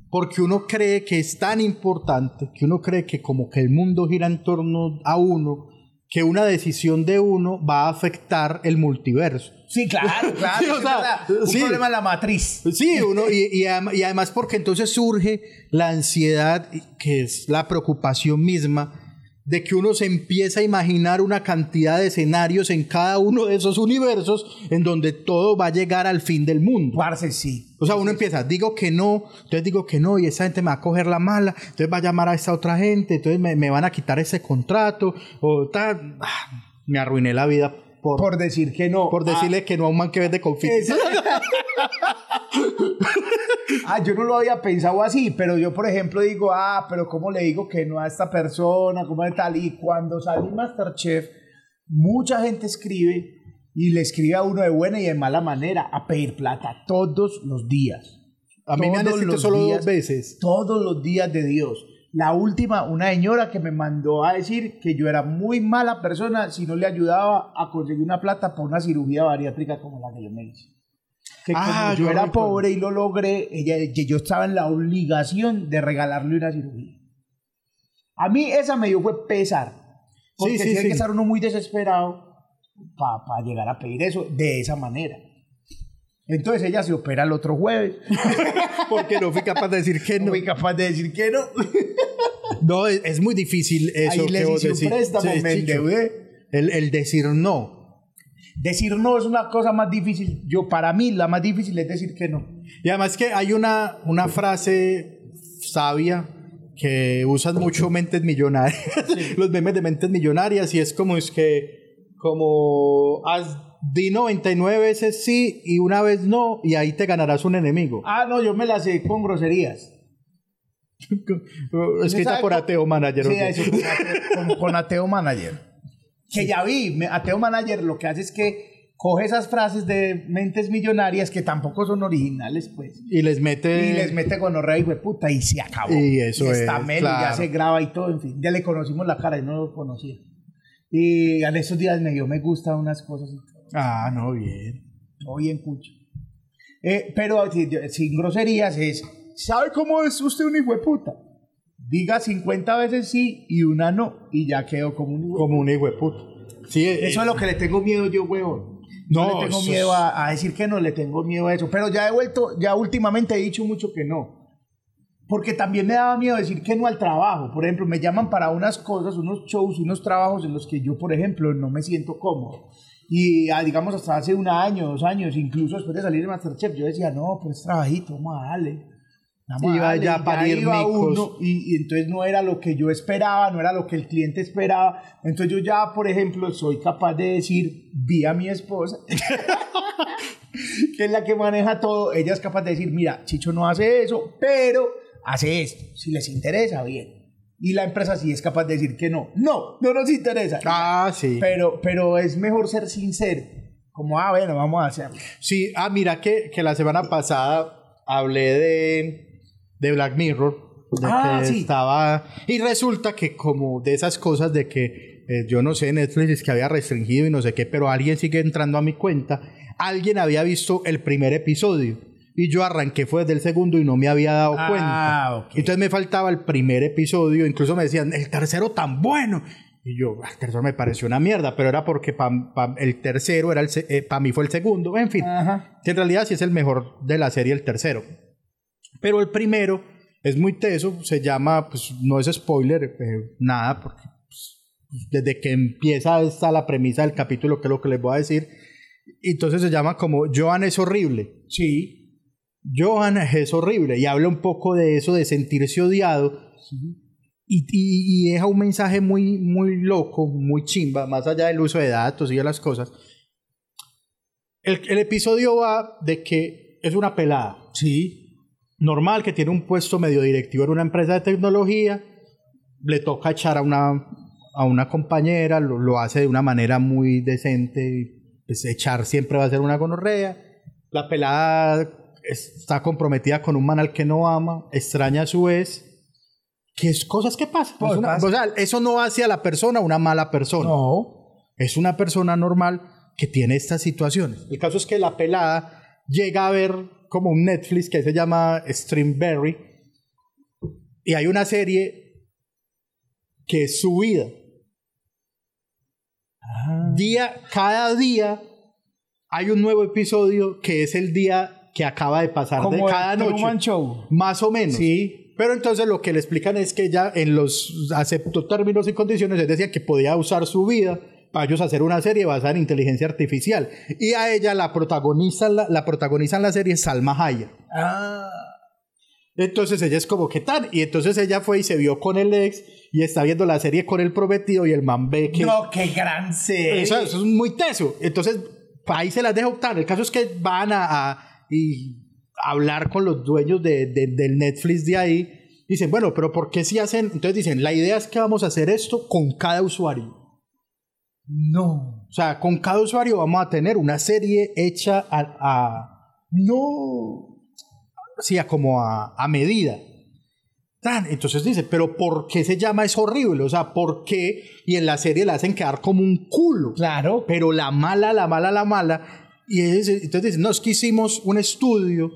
Porque uno cree que es tan importante, que uno cree que como que el mundo gira en torno a uno, que una decisión de uno va a afectar el multiverso. Sí, claro, claro. un problema en la matriz. Sí, uno, y, y, además porque entonces surge la ansiedad, que es la preocupación misma de que uno se empieza a imaginar una cantidad de escenarios en cada uno de esos universos en donde todo va a llegar al fin del mundo. Parce, sí. O sea, uno empieza, digo que no, entonces digo que no, y esa gente me va a coger la mala, entonces va a llamar a esta otra gente, entonces me, van a quitar ese contrato, o tal. Ah, me arruiné la vida por, decir que no. Por decirle ah. que no a un man que vende confit. ah, yo no lo había pensado así, pero yo, por ejemplo, digo, ah, pero ¿cómo le digo que no a esta persona? ¿Cómo de tal? Y cuando salí Masterchef, mucha gente escribe y le escribe a uno de buena y de mala manera a pedir plata todos los días. A mí me han escrito solo dos veces. Todos los días de Dios. La última, una señora que me mandó a decir que yo era muy mala persona si no le ayudaba a conseguir una plata para una cirugía bariátrica como la que yo me hice. Que ah, yo era pobre y lo logré, ella, yo estaba en la obligación de regalarle una cirugía. A mí esa me dio fue pesar. Porque sí, sí, tiene que estar uno muy desesperado para llegar a pedir eso de esa manera. Entonces ella se opera el otro jueves. Porque no fui capaz de decir que no. No fui capaz de decir que no. no, es, muy difícil eso Ahí que vos decís. préstamo, el, el decir no. Decir no es una cosa más difícil. Yo, para mí, la más difícil es decir que no. Y además que hay una, una frase sabia que usan mucho mentes millonarias, los memes de mentes millonarias, y es como es que, como, has di 99 veces sí y una vez no, y ahí te ganarás un enemigo. Ah, no, yo me la sé con groserías. Escrita por Ateo Manager. Sí, eso, con, Ateo, Manager. Que ya vi, Ateo Manager lo que hace es que coge esas frases de mentes millonarias que tampoco son originales, pues. Y les mete. Y les mete con y puta, y se acabó. Y eso está es. ya se graba y todo, en fin. Ya le conocimos la cara y no lo conocía. Y en esos días me dio me gusta unas cosas y Ah, no, bien. Todo bien, cucho. Eh, pero sin groserías es, ¿sabe cómo es usted un hijo de puta? Diga 50 veces sí y una no, y ya quedó como un Como un hijo de puta. Sí, eso es lo que le tengo miedo yo, huevón. No, le tengo miedo a, a, decir que no, le tengo miedo a eso. Pero ya he vuelto, ya últimamente he dicho mucho que no. Porque también me daba miedo decir que no al trabajo. Por ejemplo, me llaman para unas cosas, unos shows, unos trabajos en los que yo, por ejemplo, no me siento cómodo. Y ah, digamos hasta hace un año, dos años, incluso después de salir de Masterchef, yo decía, no, pues trabajito, vamos a darle. Iba ya a parir uno, y, y, entonces no era lo que yo esperaba, no era lo que el cliente esperaba. Entonces yo ya, por ejemplo, soy capaz de decir, vi a mi esposa, que es la que maneja todo, ella es capaz de decir, mira, Chicho no hace eso, pero hace esto. Si les interesa, bien y la empresa sí es capaz de decir que no. No, no nos interesa. Ah, sí. Pero, pero es mejor ser sincero. Como, ah, bueno, vamos a hacerlo. Sí, ah, mira que, que la semana pasada hablé de, de Black Mirror. De ah, que sí. estaba. Y resulta que, como de esas cosas de que eh, yo no sé, Netflix es que había restringido y no sé qué, pero alguien sigue entrando a mi cuenta. Alguien había visto el primer episodio y yo arranqué fue desde el segundo y no me había dado Ah, cuenta. ok. Entonces me faltaba el primer episodio, incluso me decían, el tercero tan bueno. Y yo, "Ah, el tercero me pareció una mierda, pero era porque pa- pa- el tercero era el para mí fue el segundo. En fin, Ajá. que en realidad sí es el mejor de la serie, el tercero. Pero el primero es muy teso, se llama, pues no es spoiler, eh, nada, porque pues, desde que empieza está la premisa del capítulo, que es lo que les voy a decir. Entonces se llama como Johan es horrible. Sí. Johan es horrible y habla un poco de eso, de sentirse odiado. Y, y- y deja un mensaje muy, muy loco, muy chimba, más allá del uso de datos y de las cosas. El, el episodio va de que es una pelada Sí. Normal que tiene un puesto medio directivo en una empresa de tecnología, le toca echar a una, a una compañera, lo, lo hace de una manera muy decente, pues echar siempre va a ser una gonorrea. La pelada está comprometida con un man al que no ama, extraña a su vez, que es cosas que pasan. Es una- pasa. o sea, eso no hace a la persona una mala persona No. es una persona normal que tiene estas situaciones. El caso es que la pelada llega a ver como un Netflix que se llama Streamberry y hay una serie que es su vida. Día, cada día hay un nuevo episodio que es el día que acaba de pasar de Como cada el noche. Show. Más o menos. Sí. Pero entonces lo que le explican es que ella en los aceptó términos y condiciones, es decir, que podía usar su vida para ellos hacer una serie basada en inteligencia artificial. Y a ella la protagoniza, la, la protagoniza en la serie Salma Hayek. Ah. Entonces ella es como, ¿qué tal? Y entonces ella fue y se vio con el ex y está viendo la serie con el prometido y el man ve que... No, qué gran serie. Eso, eso es muy teso. Entonces, ahí se las deja optar. El caso es que van a, a- y hablar con los dueños de, de- del Netflix de ahí. Dicen, bueno, pero ¿por qué si hacen? Entonces dicen, la idea es que vamos a hacer esto con cada usuario. No. O sea, con cada usuario vamos a tener una serie hecha a... a- no... Sí, a como a, a medida. Entonces dice, pero ¿por qué se llama es horrible? O sea, ¿por qué? Y en la serie la hacen quedar como un culo Claro. pero la mala, la mala, la mala. Y es- entonces dicen, no, es que hicimos un estudio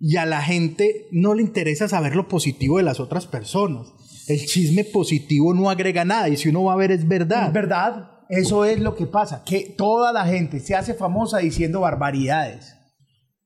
y a la gente no le interesa saber lo positivo de las otras personas. El chisme positivo no agrega nada y si uno va a ver es verdad. Es verdad. Eso es lo que pasa. Que toda la gente se hace famosa diciendo barbaridades.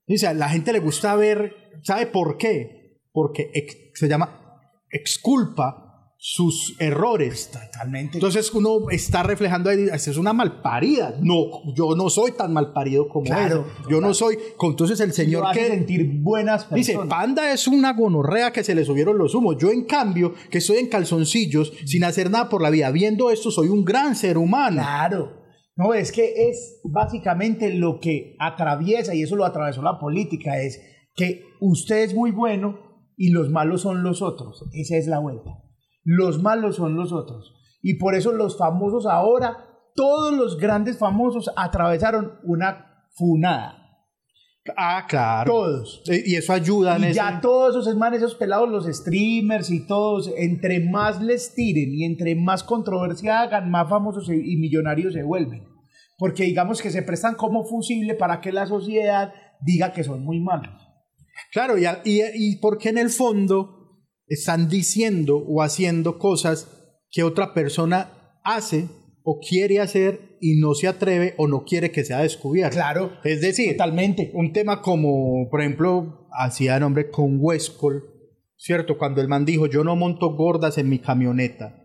Dice, a la gente le gusta ver, ¿sabe por qué? Porque se llama exculpa sus errores. Totalmente. Entonces uno está reflejando ahí, "Esa es una malparida. No, yo no soy tan malparido como Claro, él. Yo no soy. Entonces el señor Lo hace que sentir buenas personas. Dice, Panda es una gonorrea que se le subieron los humos. Yo, en cambio, que estoy en calzoncillos, sin hacer nada por la vida, viendo esto, soy un gran ser humano. Claro. No, es que es básicamente lo que atraviesa, y eso lo atravesó la política, es que usted es muy bueno y los malos son los otros. Esa es la vuelta. Los malos son los otros. Y por eso los famosos ahora, todos los grandes famosos atravesaron una funada. Ah, claro. Todos. Y eso ayuda en Y ese- ya todos esos hermanos, esos pelados, los streamers y todos, entre más les tiren y entre más controversia hagan, más famosos y millonarios se vuelven. Porque digamos que se prestan como fusible para que la sociedad diga que son muy malos. Claro, y, y, y porque en el fondo están diciendo o haciendo cosas que otra persona hace o quiere hacer y no se atreve o no quiere que sea descubierto. Claro, Es decir, totalmente. un tema como, por ejemplo, hacía nombre con Westcol, ¿cierto? Cuando el man dijo, yo no monto gordas en mi camioneta,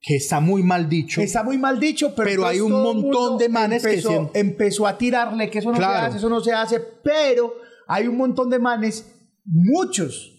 que está muy mal dicho. Está muy mal dicho, pero, Pero hay un el montón de manes que empezó, sí- empezó a tirarle que eso no Claro. se hace, eso no se hace, pero hay un montón de manes, muchos.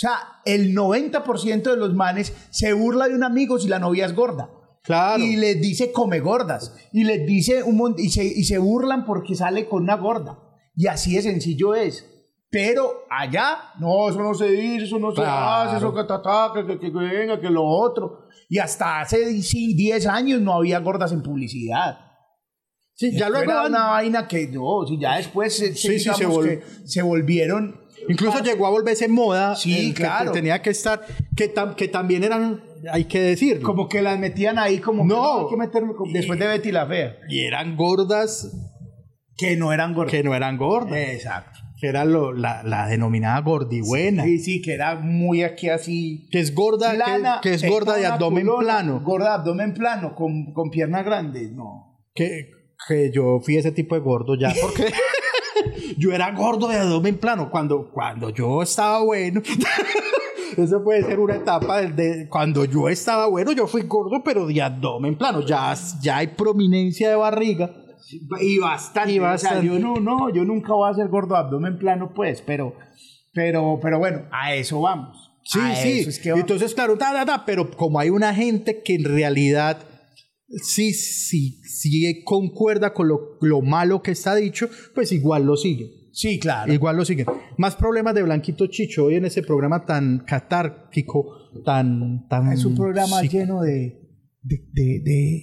O sea, el 90% de los manes se burla de un amigo si la novia es gorda. Claro. Y les dice come gordas. Y les dice un y se, y se burlan porque sale con una gorda. Y así de sencillo es. Pero allá, no, eso no se dice, eso no se hace, eso que, que, que, que venga, que lo otro. Y hasta hace sí, 10 años no había gordas en publicidad. Sí, ya luego era una vaina que no, si ya después se, Sí, sí, se digamos vol- que se volvieron. Incluso llegó a volverse moda. Sí, que claro. tenía que estar, que, tam- que también eran, hay que decirlo. Como que las metían ahí, como No. que hay que meterme como- después de Betty la Fea. Y eran gordas Que no eran gordas. Que no eran gordas. Exacto. Que era lo, la, la, denominada gordibuena. Sí, sí, que era muy aquí así. Que es gorda, plana, que, que, es gorda de abdomen culona, plano. Gorda de abdomen plano, con, con piernas grandes, no. Que, que yo fui ese tipo de gordo ya, porque yo era gordo de abdomen plano. Cuando, cuando yo estaba bueno. Eso puede ser una etapa de, cuando yo estaba bueno, yo fui gordo, pero de abdomen plano. Ya, ya hay prominencia de barriga. Y bastante. Y bastante. O sea, yo no, no, yo nunca voy a ser gordo de abdomen plano, pues, pero, pero, pero bueno, a eso vamos. Sí, a sí. Eso es que vamos. Entonces, claro, da, da, da, pero como hay una gente que en realidad sí, sí, sí concuerda con lo, lo malo que está dicho, pues igual lo sigue. Sí, claro. Igual lo siguen. Más problemas de Blanquito Chicho hoy en ese programa tan catárquico, tan... tan es un programa sí. lleno de, de, de, de,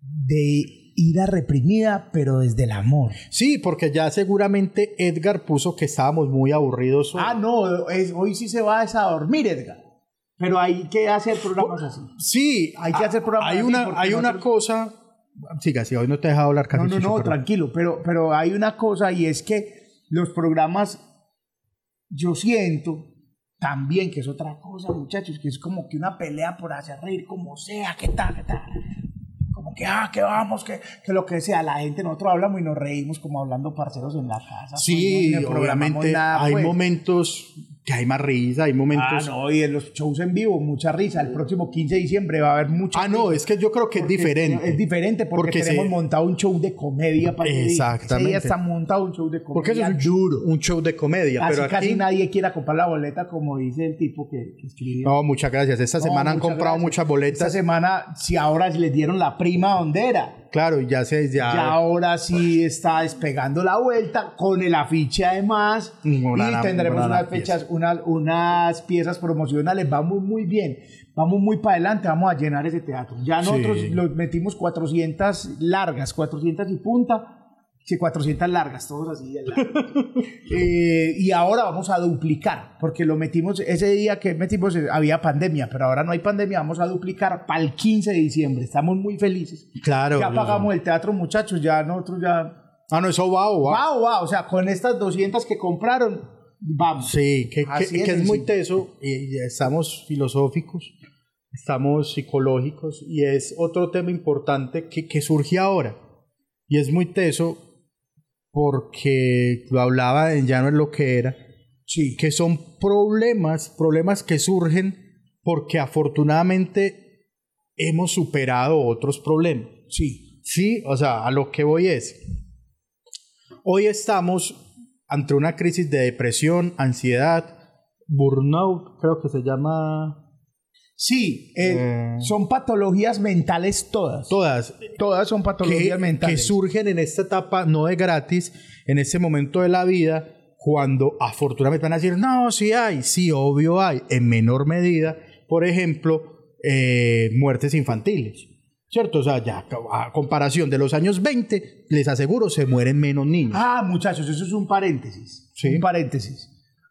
de ira reprimida, pero desde el amor. Sí, porque ya seguramente Edgar puso que estábamos muy aburridos. Hoy. Ah, no, es, hoy sí se va a dormir, Edgar. Pero hay que hacer programas así. Sí, hay que hacer programas hay así una, hay una nosotros- cosa... Siga, sí, hoy no te he dejado hablar casi. No, no, no, pero- tranquilo, pero, pero hay una cosa y es que los programas, yo siento también que es otra cosa, muchachos, que es como que una pelea por hacer reír, como sea, qué tal, qué tal. Como que, ah, que vamos, que, que lo que sea. La gente, nosotros hablamos y nos reímos como hablando parceros en la casa. Sí, pues, no programamos obviamente nada, hay pues. momentos que hay más risa, hay Ah, momentos... no, y en los shows en vivo, mucha risa. El próximo 15 de diciembre va a haber mucha Ah, no, es que yo creo que es diferente. Es diferente porque, Porque tenemos se- montado un show de comedia para. Exactamente. Ese día está montado un show de Porque eso comedia es un, duro. un show de comedia. Así pero casi aquí, nadie quiera comprar la boleta como dice el tipo que, que escribió. No, muchas gracias. Esta No, semana han comprado gracias. muchas Esta boletas. semana, si ahora les dieron la prima hondera, Claro, y ya se... Ya, ya ahora sí está despegando la vuelta con el afiche además y tendremos una unas pieza. fechas, unas, unas piezas promocionales. Vamos muy bien, vamos muy para adelante, vamos a llenar ese teatro. Ya Sí. nosotros los metimos 400 largas, 400 y punta. Sí, 400 largas, todos así. Eh, y ahora vamos a duplicar, porque lo metimos, ese día que metimos eh, había pandemia, pero ahora no hay pandemia, vamos a duplicar para el 15 de diciembre. Estamos muy felices. Claro. Ya pagamos el teatro, muchachos, ya nosotros ya... Ah, no, eso va o va. Wow, wow, o sea, con estas 200 que compraron, vamos. Sí, que, que- es que es muy teso y y estamos filosóficos, estamos psicológicos y es otro tema importante que, que surge ahora. Y es muy teso porque lo hablaba en Ya no es lo que era, Sí. que son problemas, problemas que surgen porque afortunadamente hemos superado otros problemas. Sí. Sí, o sea, a lo que voy es, hoy estamos ante una crisis de depresión, ansiedad, burnout, creo que se llama Sí, eh, Eh. son patologías mentales todas. todas, Todas son que, patologías que mentales. surgen en esta etapa no de gratis, en este momento de la vida, cuando afortunadamente van a decir, no, sí hay, sí, obvio hay, en menor medida, por ejemplo, eh, muertes infantiles. ¿Cierto? O sea, ya a comparación de los años 20, les aseguro, se mueren menos niños. Ah, muchachos, eso es un paréntesis. Sí. Un paréntesis.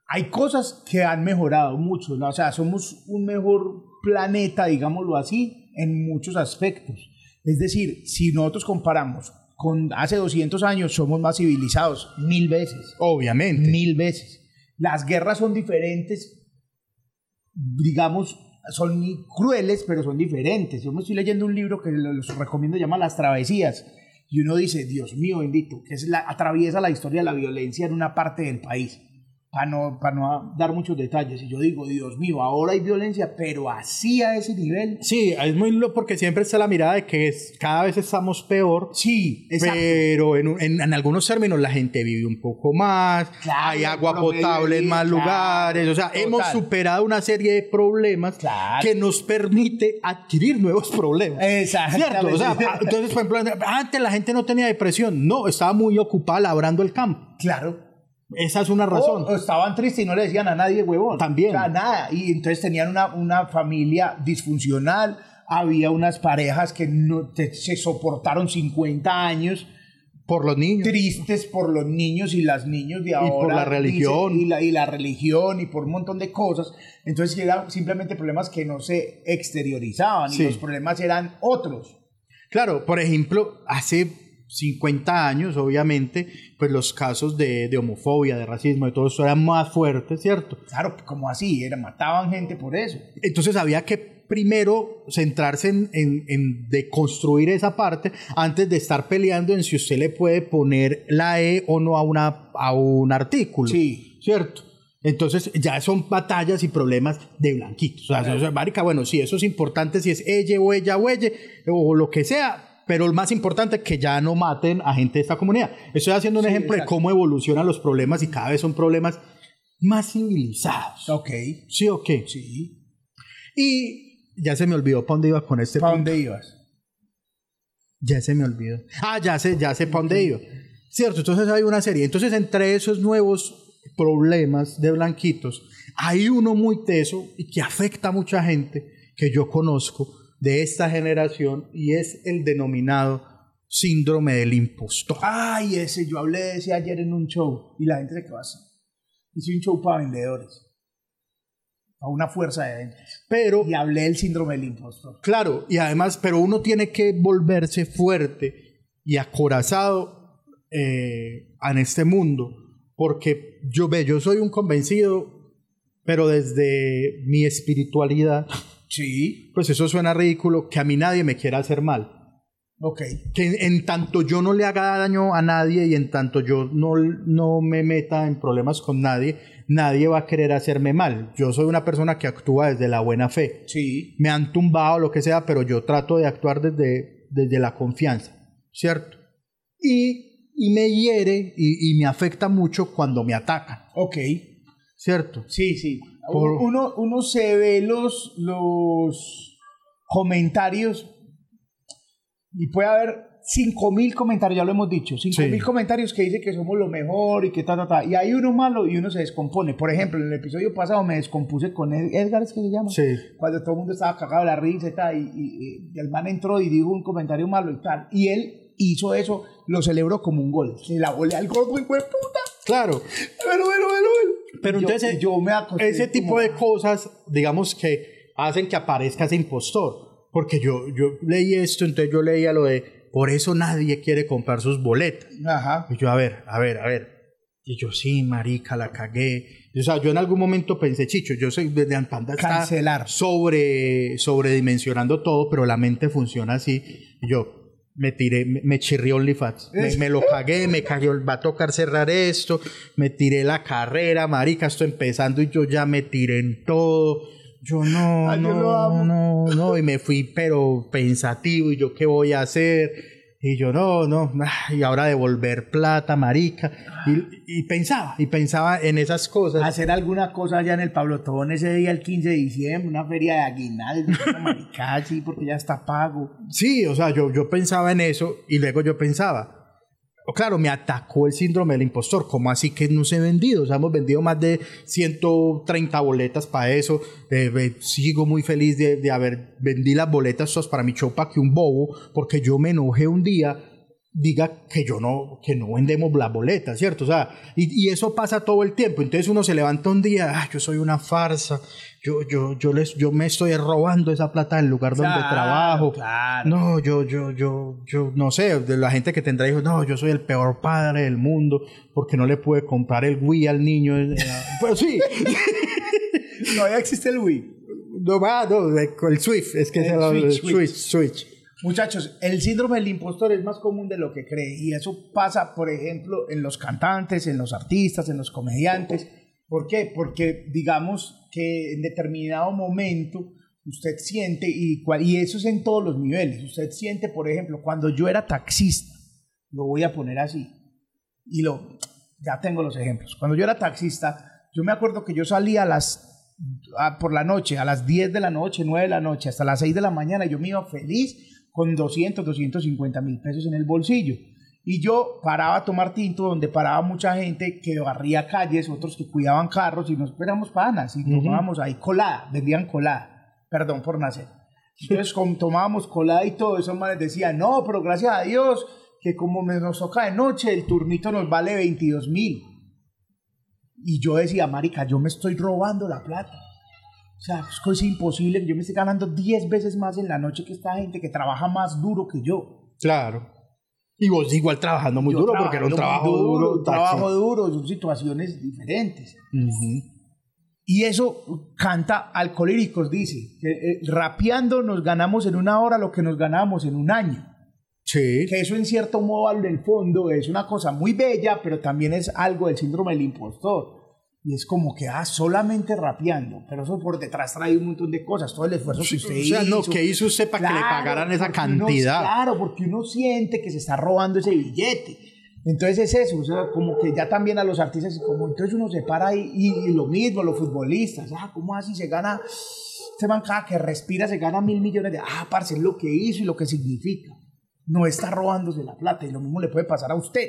Hay cosas que han mejorado mucho, ¿no? o sea, somos un mejor planeta, digámoslo así, en muchos aspectos. Es decir, si nosotros comparamos con hace 200 años, somos más civilizados, mil veces, Obviamente. mil veces. Las guerras son diferentes, digamos, son crueles, pero son diferentes. Yo me estoy leyendo un libro que los recomiendo, llama Las Travesías. Y uno dice, Dios mío bendito, que es la, atraviesa la historia de la violencia en una parte del país. Para no, para no dar muchos detalles. Y yo digo, Dios mío, ahora hay violencia, pero así a ese nivel. Sí, es muy lo porque siempre está la mirada de que es, cada vez estamos peor. Sí, exacto. Pero en, en- en algunos términos la gente vive un poco más, Claro, hay agua potable en más claro, lugares, o sea, total. hemos superado una serie de problemas Claro. que nos permite adquirir nuevos problemas. Exactamente. ¿Cierto? O sea, entonces, por ejemplo, antes la gente no tenía depresión, no, estaba muy ocupada labrando el campo. Claro. Esa es una razón. O, o estaban tristes y no le decían a nadie huevón. También. O sea, nada. Y entonces tenían una, una familia disfuncional. Había unas parejas que no, te- se soportaron 50 años por los niños. tristes por los niños y las niños de ahora. por la religión. dice, y, la, y la religión y por un montón de cosas. Entonces eran simplemente problemas que no se exteriorizaban Sí. y los problemas eran otros. Claro, por ejemplo, hace 50 años, obviamente, pues los casos de, de, homofobia, de racismo, de todo eso eran más fuertes, ¿cierto? Claro, como así, era, mataban gente por eso. Entonces había que primero centrarse en, en, en deconstruir esa parte antes de estar peleando en si usted le puede poner la E o no a, una, a un artículo. Sí. ¿Cierto? Entonces ya son batallas y problemas de blanquitos. O sea, claro. marica, bueno, sí, eso es importante si es ella o ella o ella o lo que sea, pero lo más importante es que ya no maten a gente de esta comunidad. Estoy haciendo un sí, ejemplo exacto. de cómo evolucionan los problemas y cada vez son problemas más civilizados. Ok. ¿Sí o qué? Sí. Y ya se me olvidó para dónde iba con este ¿Para dónde ibas? Ya se me olvidó. Ah, ya sé, ya sé para dónde iba. Cierto, entonces hay una serie. Entonces, entre esos nuevos problemas de blanquitos, hay uno muy teso y que afecta a mucha gente que yo conozco de esta generación y es el denominado síndrome del impostor. Ay, ese, yo hablé de ese ayer en un show y la gente se quedó así. Hice un show para vendedores, a una fuerza de ventas. Pero, y hablé del síndrome del impostor. Claro, y además, pero uno tiene que volverse fuerte y acorazado eh, en este mundo, porque yo ve, yo soy un convencido, pero desde mi espiritualidad, Sí. pues eso suena ridículo, que a mí nadie me quiera hacer mal. Ok. Que en, en, tanto yo no le haga daño a nadie y en tanto yo no, no me meta en problemas con nadie, nadie va a querer hacerme mal. Yo soy una persona que actúa desde la buena fe. Sí. Me han tumbado, lo que sea, pero yo trato de actuar desde, desde la confianza, ¿cierto? Y, y me hiere y, y me afecta mucho cuando me atacan. Ok. ¿Cierto? Sí, sí. Por... Uno, uno se ve los, los comentarios y puede haber 5.000 comentarios, ya lo hemos dicho, 5.000 sí. comentarios que dicen que somos lo mejor y que ta, ta, ta. Y hay uno malo y uno se descompone. Por ejemplo, en el episodio pasado me descompuse con Edgar, ¿es que se llama? Sí. Cuando todo el mundo estaba cagado de la risa y tal, y, y, y el man entró y dijo un comentario malo y tal. Y él hizo eso, lo celebró como un gol. Se la volea al gordo y fue puta. Claro. Pero, pero, pero, pero yo, entonces, yo me ese tipo de cosas, digamos que hacen que aparezca ese impostor. Porque yo, yo leí esto, entonces yo leía lo de, por eso nadie quiere comprar sus boletas. Ajá. Y yo, a ver, a ver, a ver. Y yo, sí, marica, la cagué. O sea, yo en algún momento pensé, Chicho, yo soy desde Antanda Cancelar. sobre sobredimensionando todo, pero la mente funciona así. Y yo, me tiré, me, me chirrié OnlyFans. Me, me, lo cagué, me cagué, va a tocar cerrar esto, me tiré la carrera, marica, estoy empezando y yo ya me tiré en todo. Yo no, Ay, no, yo no, no, y me fui pero pensativo y yo qué voy a hacer. Y yo no, no, y ahora devolver plata, marica. Y, y, pensaba, y pensaba en esas cosas. Hacer alguna cosa allá en el Pablotón ese día, el 15 de diciembre, una feria de aguinaldo, una marica, sí, porque ya está pago. Sí, o sea, yo, yo pensaba en eso y luego yo pensaba, claro, me atacó el síndrome del impostor. ¿Cómo así que no se ha vendido? O sea, hemos vendido más de 130 boletas para eso. Eh, sigo muy feliz de, de haber vendido las boletas para mi show para que un bobo, porque yo me enojé un día diga que yo no, que no vendemos las boletas, ¿cierto? O sea, y, y, eso pasa todo el tiempo. Entonces uno se levanta un día, ah, yo soy una farsa, yo, yo, yo, les, yo me estoy robando esa plata del lugar donde claro, trabajo. Claro. No, yo, yo, yo, yo, no sé, de la gente que tendrá hijos, no, yo soy el peor padre del mundo porque no le pude comprar el Wii al niño. Pues sí. Todavía existe el Wii. No, va, no, el Swift, es que el es el, Switch, el Switch, Switch. Muchachos, el síndrome del impostor es más común de lo que cree y eso pasa, por ejemplo, en los cantantes, en los artistas, en los comediantes. ¿Por qué? Porque digamos que en determinado momento usted siente, y, y eso es en todos los niveles, usted siente, por ejemplo, cuando yo era taxista, lo voy a poner así, y lo, ya tengo los ejemplos, cuando yo era taxista, yo me acuerdo que yo salía a las, por la noche, a las 10 de la noche, 9 de la noche, hasta las 6 de la mañana, yo me iba feliz con 200, 250 mil pesos en el bolsillo. Y yo paraba a tomar tinto donde paraba mucha gente que barría calles, otros que cuidaban carros y nos éramos panas y uh -huh. tomábamos ahí colada, vendían colada, perdón por nacer. Entonces como tomábamos colada y todo, esos manes decían, no, pero gracias a Dios que como nos toca de noche, el turnito nos vale 22 mil. Y yo decía, marica, yo me estoy robando la plata. O sea, es cosa imposible que yo me esté ganando 10 veces más en la noche que esta gente que trabaja más duro que yo. Claro. Y vos igual trabajando muy Yo duro, porque era un trabajo duro. un trabajo duro, son situaciones diferentes. Y eso canta Alcolíricos, dice, eh, rapeando nos ganamos en una hora lo que nos ganamos en un año. Sí. Que eso en cierto modo en el fondo es una cosa muy bella, pero también es algo del síndrome del impostor. Y es como que, ah, solamente rapeando, pero eso por detrás trae un montón de cosas, todo el esfuerzo que usted O sea, no, hizo. ¿qué hizo usted para que le pagaran esa uno- cantidad? claro, porque uno siente que se está robando ese billete. Entonces es eso, o sea, como que ya también a los artistas, como entonces uno se para ahí y, y lo mismo, los futbolistas, ah, ¿cómo así se gana? Este man cada que respira se gana mil millones de, ah, parce, es lo que hizo y lo que significa. No está robándose la plata y lo mismo le puede pasar a usted.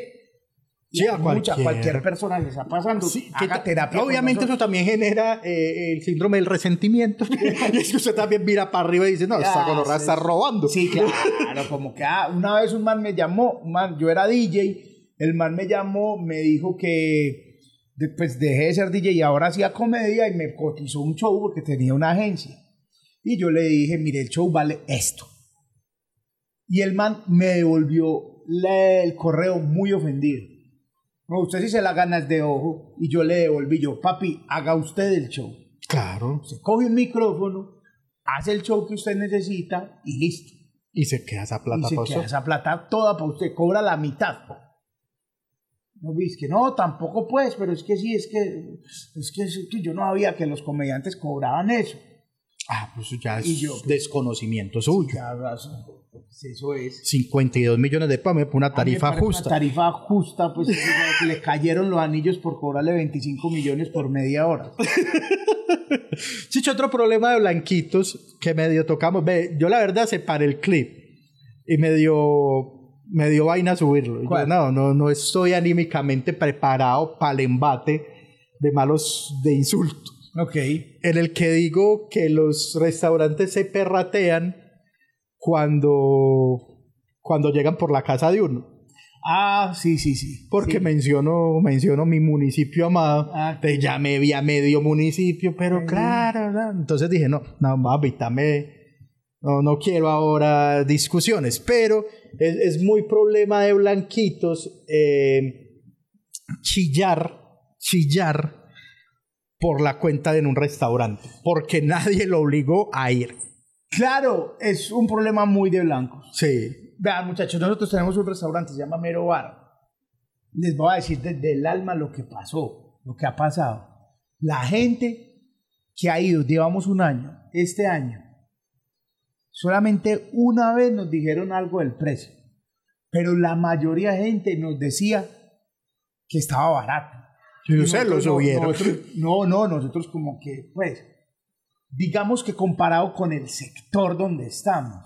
Sí, Y a mucha- cualquier. cualquier persona le está pasando. Sí, haga terapia. Obviamente eso también genera eh, el síndrome del resentimiento. y es que usted también mira para arriba y dice, no, esta gonorrea sí. está robando. Sí, claro, como que ah, una vez un man me llamó, un man, yo era DJ, el man me llamó, me dijo que después dejé de ser DJ y ahora hacía comedia y me cotizó un show porque tenía una agencia. Y yo le dije, mire, el show vale esto. Y el man me devolvió el correo muy ofendido. No, usted sí se la gana es de ojo. Y yo le devolví, yo, papi, haga usted el show. Claro. Se coge un micrófono, hace el show que usted necesita y listo. Y se queda esa plata y se para queda usted. esa plata toda para usted, cobra la mitad. No, es que no, tampoco pues, pero es que sí, es que, es que, es que yo no sabía que los comediantes cobraban eso. Ah, pues ya es yo, pues, desconocimiento suyo. Ya, eso, pues, eso es. 52 millones de pesos por una me tarifa parece una justa. tarifa justa, pues le cayeron los anillos por cobrarle 25 millones por media hora. Chicho, otro problema de blanquitos que medio tocamos. Ve, yo la verdad separé el clip y me dio, me dio vaina subirlo. Yo, no, no, no estoy anímicamente preparado para el embate de malos de insultos. Ok. En el que digo que los restaurantes se perratean cuando, cuando llegan por la casa de uno. Ah, sí, sí, sí. Porque Sí. menciono, menciono mi municipio amado. Ah, Entonces ya me vi a medio municipio, pero claro, ¿no? entonces dije, no, no, papi, no, no quiero ahora discusiones, pero es, es muy problema de blanquitos eh, chillar, chillar por la cuenta de en un restaurante, porque nadie lo obligó a ir. Claro, es un problema muy de blancos. Sí, Vean, muchachos, nosotros tenemos un restaurante, se llama Mero Bar. Les voy a decir desde el alma lo que pasó, lo que ha pasado. La gente que ha ido, llevamos un año, este año, solamente una vez nos dijeron algo del precio, pero la mayoría de gente nos decía que estaba barato. Y sé, lo nosotros no- subieron. nosotros- no, no, nosotros como que, pues, digamos que comparado con el sector donde estamos.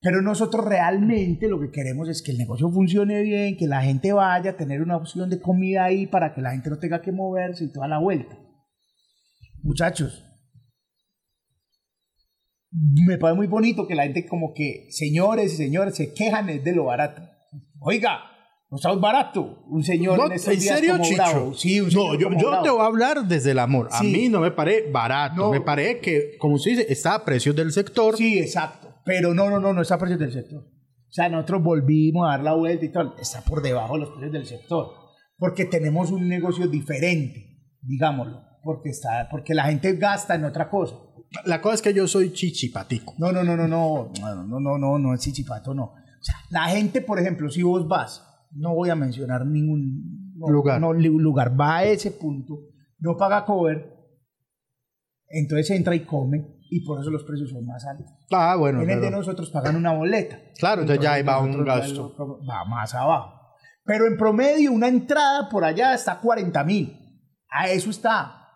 Pero nosotros realmente lo que queremos es que el negocio funcione bien, que la gente vaya a tener una opción de comida ahí para que la gente no tenga que moverse y toda la vuelta. Muchachos, me parece muy bonito que la gente como que, señores y señores, se quejan es de lo barato. Oiga, está barato. Un señor No, en estos ¿En días serio, como Chicho? bravo. Sí, un no, yo, como yo bravo. te voy a hablar desde el amor. A Sí. mí no me parece barato. No. Me parece que, como usted dice, está a precios del sector. Sí, exacto. Pero no, no, no, no está a precios del sector. O sea, nosotros volvimos a dar la vuelta y todo. Está por debajo de los precios del sector. Porque tenemos un negocio diferente, digámoslo. Porque, está, porque la gente gasta en otra cosa. La cosa es que yo soy chichipatico. No, no, no, no, no, no, no, no, no, no es chichipato, no. O sea, la gente, por ejemplo, si vos vas, no voy a mencionar ningún no, Lugar. no, lugar, va a ese punto, no paga cover, entonces entra y come y por eso los precios son más altos. Ah, bueno. En el de nosotros pagan una boleta. Claro, entonces ya ahí va un gasto. Va más abajo. Pero en promedio, una entrada por allá está a 40 mil. A eso está.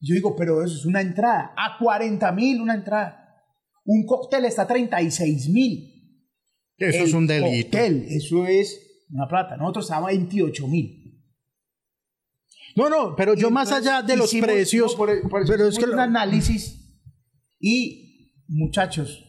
Yo digo, pero eso es una entrada. A 40 mil una entrada. Un cóctel está a 36 mil. Eso es un delito. Cóctel, eso es una plata. Nosotros estamos a 28 mil. No, no, pero yo más allá de los precios. por, por eso pero es que un análisis y muchachos,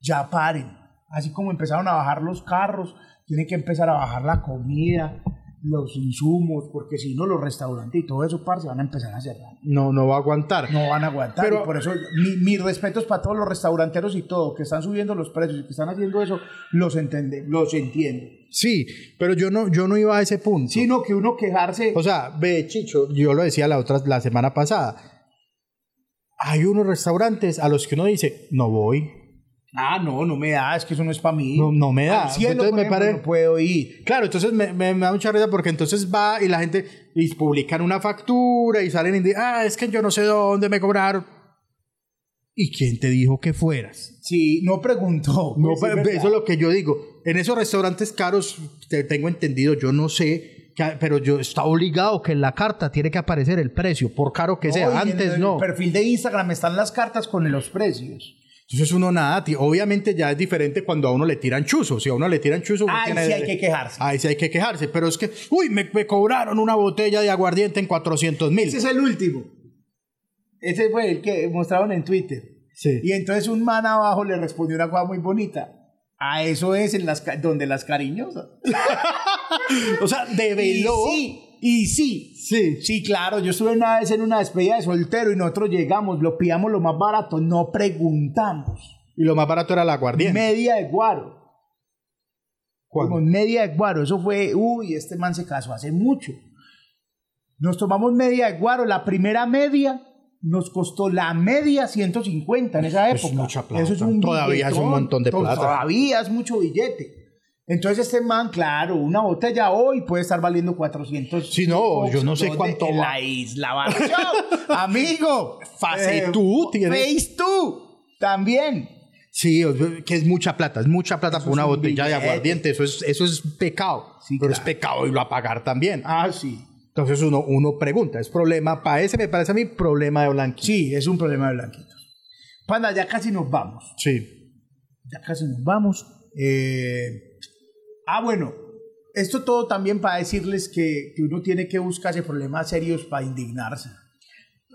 ya paren. Así como empezaron a bajar los carros, tienen que empezar a bajar la comida. Los insumos, porque si no los restaurantes y todo eso, parce, van a empezar a cerrar. No, no va a aguantar. No van a aguantar. Pero, por eso, mi, mis respetos para todos los restauranteros y todo, que están subiendo los precios y que están haciendo eso, los entiende, los entiendo. Sí, pero yo no, yo no iba a ese punto. Sino que uno quejarse. O sea, ve, Chicho, yo lo decía la otra, la semana pasada. Hay unos restaurantes a los que uno dice, no voy, Ah, no, no me da, es que eso no es para mí. No, no me da. entonces me parece. No puedo ir. Claro, entonces me, me, da mucha risa porque entonces va y la gente y publican una factura y salen y dicen, ah, es que yo no sé dónde me cobraron. ¿Y quién te dijo que fueras? Sí, no preguntó. No, pues eso es lo que yo digo. En esos restaurantes caros, te tengo entendido, yo no sé, pero yo está obligado que en la carta tiene que aparecer el precio, por caro que sea. Antes no. En el perfil de Instagram están las cartas con los precios. Entonces uno nada, obviamente ya es diferente cuando a uno le tiran chuzos. Si a uno le tiran chuzos... Ahí sí hay que quejarse. Ahí sí hay que quejarse. Pero es que, uy, me, cobraron una botella de aguardiente en 400 mil. Ese es el último. Ese fue el que mostraron en Twitter. Sí. Y entonces un man abajo le respondió una cosa muy bonita. A eso es en las donde las cariñosas. o sea, develó. sí, y sí, sí, sí, claro, yo estuve una vez en una despedida de soltero y nosotros llegamos, lo pillamos lo más barato, no preguntamos. Y lo más barato era la guardia. Media de guaro. Como media de guaro, eso fue, uy, este man se casó hace mucho. Nos tomamos media de guaro, la primera media nos costó la media 150 en esa época. Es mucha plata. Eso es un Todavía es un montón de plata. Todavía es mucho billete. Entonces este man, claro, una botella hoy puede estar valiendo 400. Sí, no, yo no sé cuánto en la isla Amigo, face eh, tú tienes. Face tú también. Sí, que es mucha plata, es mucha plata por una botella de aguardiente, eso es, eso es pecado, pero es pecado y lo a pagar también. Ah, sí. Entonces uno, uno pregunta, ¿es problema para ese? Me parece a mí problema de blanquito. Sí, es un problema de blanquito. Panda, ya casi nos vamos. Sí. Ya casi nos vamos. Eh, Ah, bueno, esto todo también para decirles que, uno tiene que buscarse problemas serios para indignarse.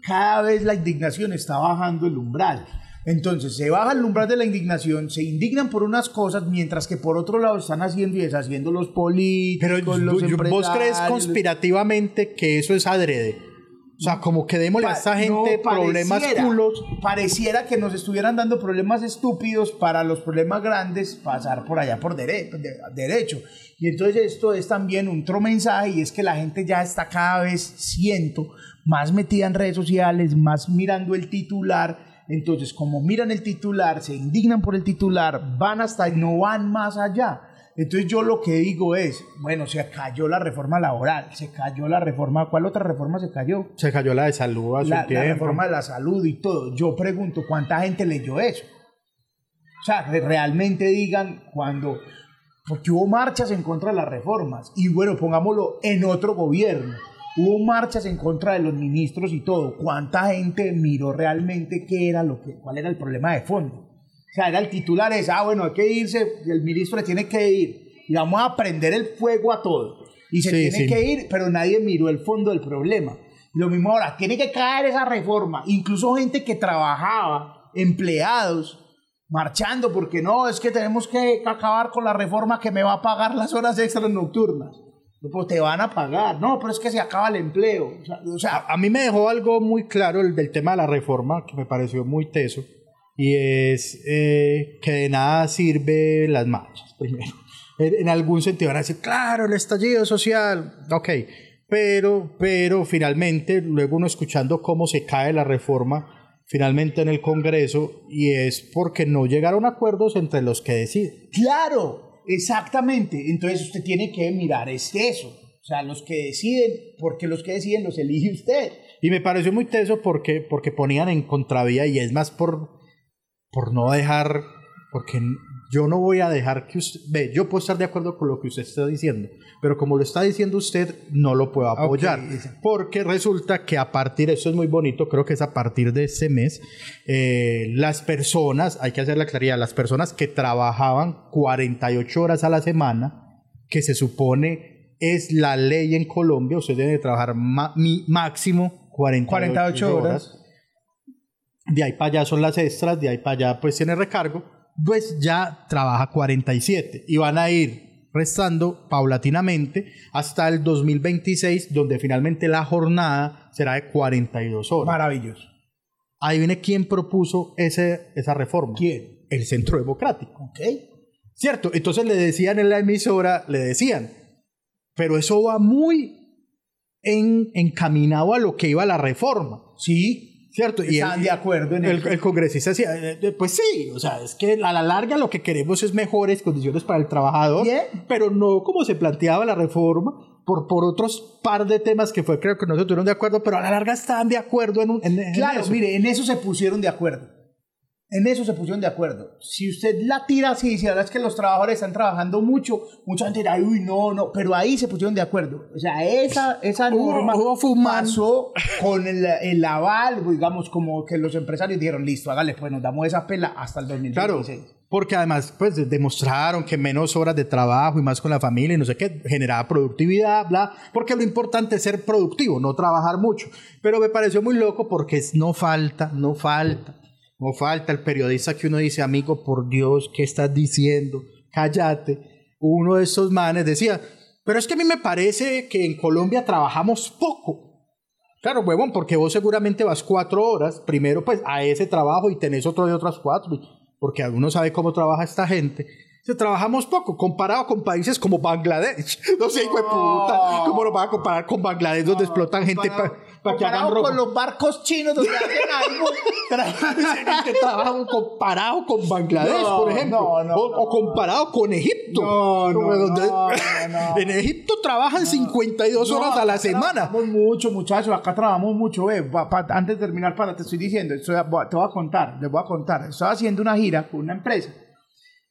Cada vez la indignación está bajando el umbral. Entonces se baja el umbral de la indignación, se indignan por unas cosas, mientras que por otro lado están haciendo y deshaciendo los políticos, Pero los ¿Vos crees conspirativamente que eso es adrede? O sea, como que démosle a esta gente problemas culos. Pareciera que nos estuvieran dando problemas estúpidos para los problemas grandes pasar por allá por derecho. Y entonces esto es también un otro mensaje y es que la gente ya está cada vez, siento, más metida en redes sociales, más mirando el titular. Entonces, como miran el titular, se indignan por el titular, van hasta y no van más allá. Entonces yo lo que digo es, bueno, se cayó la reforma laboral, se cayó la reforma, ¿cuál otra reforma se cayó? Se cayó la de salud a la, la reforma de la salud y todo. Yo pregunto, ¿cuánta gente leyó eso? O sea, realmente digan cuando, porque hubo marchas en contra de las reformas y bueno, pongámoslo en otro gobierno. Hubo marchas en contra de los ministros y todo. ¿Cuánta gente miró realmente qué era lo que, cuál era el problema de fondo? O sea, era el titular es, ah, bueno, hay que irse, el ministro le tiene que ir y vamos a prender el fuego a todo. Y se tiene que ir, pero nadie miró el fondo del problema. Lo mismo ahora, tiene que caer esa reforma. Incluso gente que trabajaba, empleados, marchando, porque no, es que tenemos que acabar con la reforma que me va a pagar las horas extras nocturnas. Pues te van a pagar, no, pero es que se acaba el empleo. O sea, a, mí me dejó algo muy claro el del tema de la reforma, que me pareció muy teso y es eh, que de nada sirve las marchas, primero. En, algún sentido van a decir, claro, el estallido social, ok, pero, pero finalmente, luego uno escuchando cómo se cae la reforma, finalmente en el Congreso, y es porque no llegaron acuerdos entre los que deciden. Claro, exactamente. Entonces usted tiene que mirar, es eso. O sea, los que deciden, porque los que deciden los elige usted. Y me pareció muy teso porque, porque ponían en contravía, y es más por por no dejar, porque yo no voy a dejar que usted, ve, yo puedo estar de acuerdo con lo que usted está diciendo, pero como lo está diciendo usted, no lo puedo apoyar, porque resulta que a partir, eso es muy bonito, creo que es a partir de ese mes, eh, las personas, hay que hacer la claridad, las personas que trabajaban 48 horas a la semana, que se supone es la ley en Colombia, usted debe trabajar máximo 48, horas de ahí para allá son las extras, de ahí para allá pues tiene recargo, pues ya trabaja 47 y van a ir restando paulatinamente hasta el 2026, donde finalmente la jornada será de 42 horas. Maravilloso. Ahí viene quién propuso ese, esa reforma. ¿Quién? El Centro Democrático. Ok. ¿Cierto? Entonces le decían en la emisora, le decían, pero eso va muy en, encaminado a lo que iba la reforma. Sí. ¿Cierto? Y Están de acuerdo en el, el congresista decía, eh, eh, pues sí, o sea, es que a la larga lo que queremos es mejores condiciones para el trabajador, pero no como se planteaba la reforma, por, por otros par de temas que fue, creo que no se tuvieron de acuerdo, pero a la larga estaban de acuerdo en, un, en, Claro, mire, en eso se pusieron de acuerdo. En eso se pusieron de acuerdo. Si usted la tira así, si ahora es que los trabajadores están trabajando mucho, mucha gente dirá, uy, no, no, pero ahí se pusieron de acuerdo. O sea, esa, esa Hubo- norma hubo fumán. pasó con el, el aval, digamos, como que los empresarios dijeron, listo, hágale, pues nos damos esa pela hasta el 2026. Claro, porque además pues de- demostraron que menos horas de trabajo y más con la familia y no sé qué generaba productividad, bla, porque lo importante es ser productivo, no trabajar mucho. Pero me pareció muy loco porque no falta, no falta, no falta el periodista que uno dice, amigo, por Dios, ¿qué estás diciendo? Cállate. Uno de esos manes decía, pero es que a mí me parece que en Colombia trabajamos poco. Claro, huevón, porque vos seguramente vas cuatro horas, primero pues a ese trabajo y tenés otro de otras cuatro, porque uno sabe cómo trabaja esta gente. Se trabajamos poco comparado con países como Bangladesh. No sé, hijo de puta, ¿cómo lo van a comparar con Bangladesh donde explotan gente para que hagan Comparado ropa? con los barcos chinos donde hacen algo. que trabajan comparado con Bangladesh, No, por ejemplo, no, no, o, o comparado con Egipto. No, no, Como donde-. En Egipto trabajan 52 horas a la semana. Trabajamos mucho, muchachos, acá trabajamos mucho. Pa- antes de terminar, para, te estoy diciendo, estoy- te voy a contar, les voy a contar. Estaba haciendo una gira con una empresa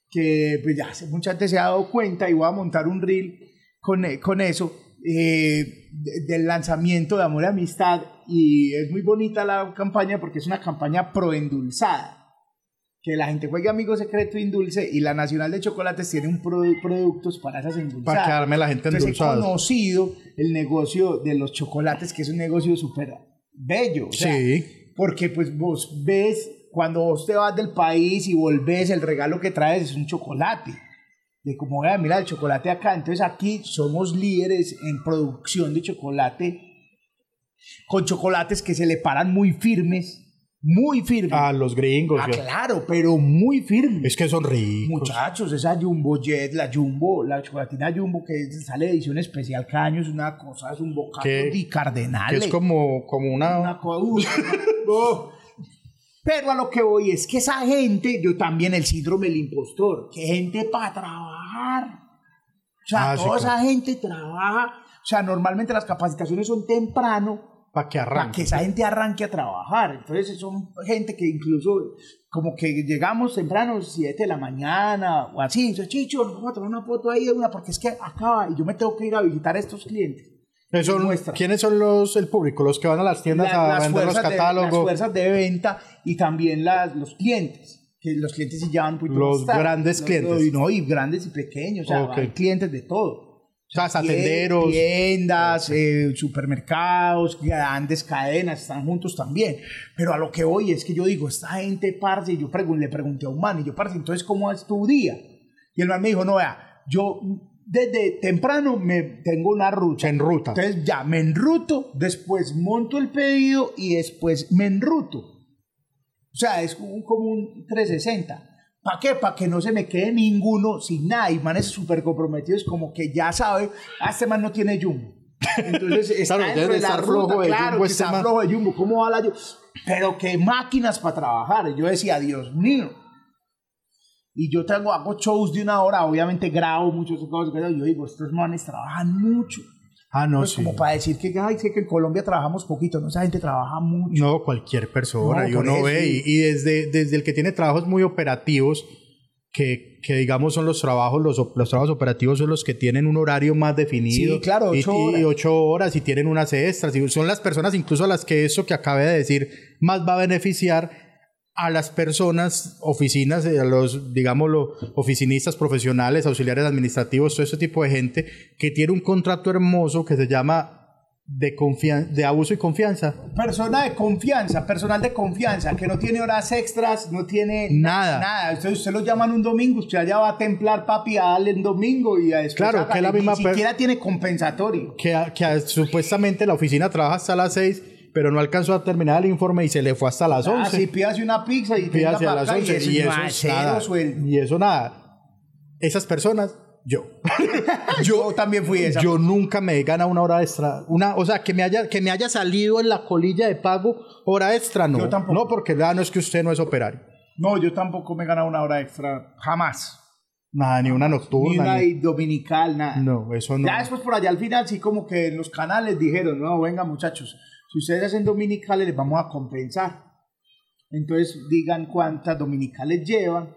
que pues ya mucha gente se ha dado cuenta y voy a montar un reel con, e- con eso eh, de- del lanzamiento de Amor y Amistad y es muy bonita la campaña porque es una campaña pro endulzada que la gente juegue Amigo Secreto e Indulce y la Nacional de Chocolates tiene un produ- productos para esas endulzadas. Para quedarme la gente endulzada. conocido el negocio de los chocolates, que es un negocio súper bello. o sea, Sí. Porque pues vos ves, cuando vos te vas del país y volvés, el regalo que traes es un chocolate. De como, "Vea, mira el chocolate acá. Entonces aquí somos líderes en producción de chocolate, con chocolates que se le paran muy firmes, muy firmes. A los gringos. Ah, claro, pero muy firmes. Es que son ricos. Muchachos, esa Jumbo Jet, la Jumbo, la chocolatina Jumbo que sale de edición especial cada año, es una cosa, es un bocado de Que cardenales. es como, como una... Una co- uy, no. Pero a lo que voy es que esa gente, yo también el síndrome del impostor, que gente para trabajar. O sea, Ah, sí, toda claro. esa gente trabaja. O sea, normalmente las capacitaciones son temprano Para que para arranque. que esa gente arranque a trabajar. Entonces son gente que incluso como que llegamos temprano, 7 de la mañana o así, dice, Chicho, nos vamos a tomar una foto ahí de una porque es que acaba y yo me tengo que ir a visitar a estos clientes. Muestra. ¿Quiénes son los, el público? Los que van a las tiendas La- a vender los de- catálogos. las fuerzas de venta y también las, los clientes. Que los clientes sí llevan poquito Los grandes Los- clientes. y no, y grandes y pequeños. O sea, Ok. hay clientes de todo. o sea, tenderos. Tiendas, eh, supermercados, grandes cadenas, están juntos también. Pero a lo que voy es que yo digo, esta gente, parce, yo pregun- le pregunté a un man, y yo, parce, entonces, ¿cómo es tu día? Y el man me dijo, no, vea, yo desde temprano me tengo una ruta. Se enruta. Entonces ya me enruto, después monto el pedido y después me enruto. O sea, es un- como un 360. ¿Para qué? Para que no se me quede ninguno sin nada. Y manes súper comprometidos, como que ya sabe, ah, este man no tiene Jumbo. Entonces está Claro, debe de la estar ruta, flojo de claro, Jumbo que este está man. flojo de Jumbo. ¿Cómo va la Jumbo? Pero qué máquinas para trabajar. Yo decía, Dios mío. Y yo tengo, hago shows de una hora, obviamente grabo muchas cosas. Yo digo, estos manes trabajan mucho. Ah, no, Pues sí. como para decir que, ay, sé que en Colombia trabajamos poquito, no, esa gente trabaja mucho. No, cualquier persona. No, y uno eso, ve, y- y, y desde, desde el que tiene trabajos muy operativos, que, que digamos son los trabajos, los, los trabajos operativos son los que tienen un horario más definido. Sí, claro, y, ocho y horas. ocho horas y tienen unas extras. Y son las personas incluso a las que eso que acabé de decir más va a beneficiar a las personas, oficinas, eh, a los, digámoslo, oficinistas profesionales, auxiliares administrativos, todo ese tipo de gente que tiene un contrato hermoso que se llama de, de abuso y confianza. Persona de confianza, personal de confianza, que no tiene horas extras, no tiene Nada. Nada. Usted, usted lo llaman un domingo, usted allá va a templar papi a darle un domingo y a después Claro, que la misma Ni siquiera tiene compensatorio. Que, que supuestamente la oficina trabaja hasta las 6, pero no alcanzó a terminar el informe y se le fue hasta las 11. Ah, sí, pídase una pizza y Pídase a las acá 11 eso, y eso es nada. Y eso nada. Esas personas, yo. Yo también fui esa. Yo nunca me he ganado una hora extra. Una, o sea, que me, haya, que me haya salido en la colilla de pago hora extra, no. Yo tampoco. No, porque ya no es que usted no es operario. No, yo tampoco me he ganado una hora extra, jamás. Nada, ni una Ni nocturna. una ni- dominical, nada. No, eso no. Ya después por allá al final sí como que en los canales dijeron, no, venga muchachos, si ustedes hacen dominicales les vamos a compensar. Entonces digan cuántas dominicales llevan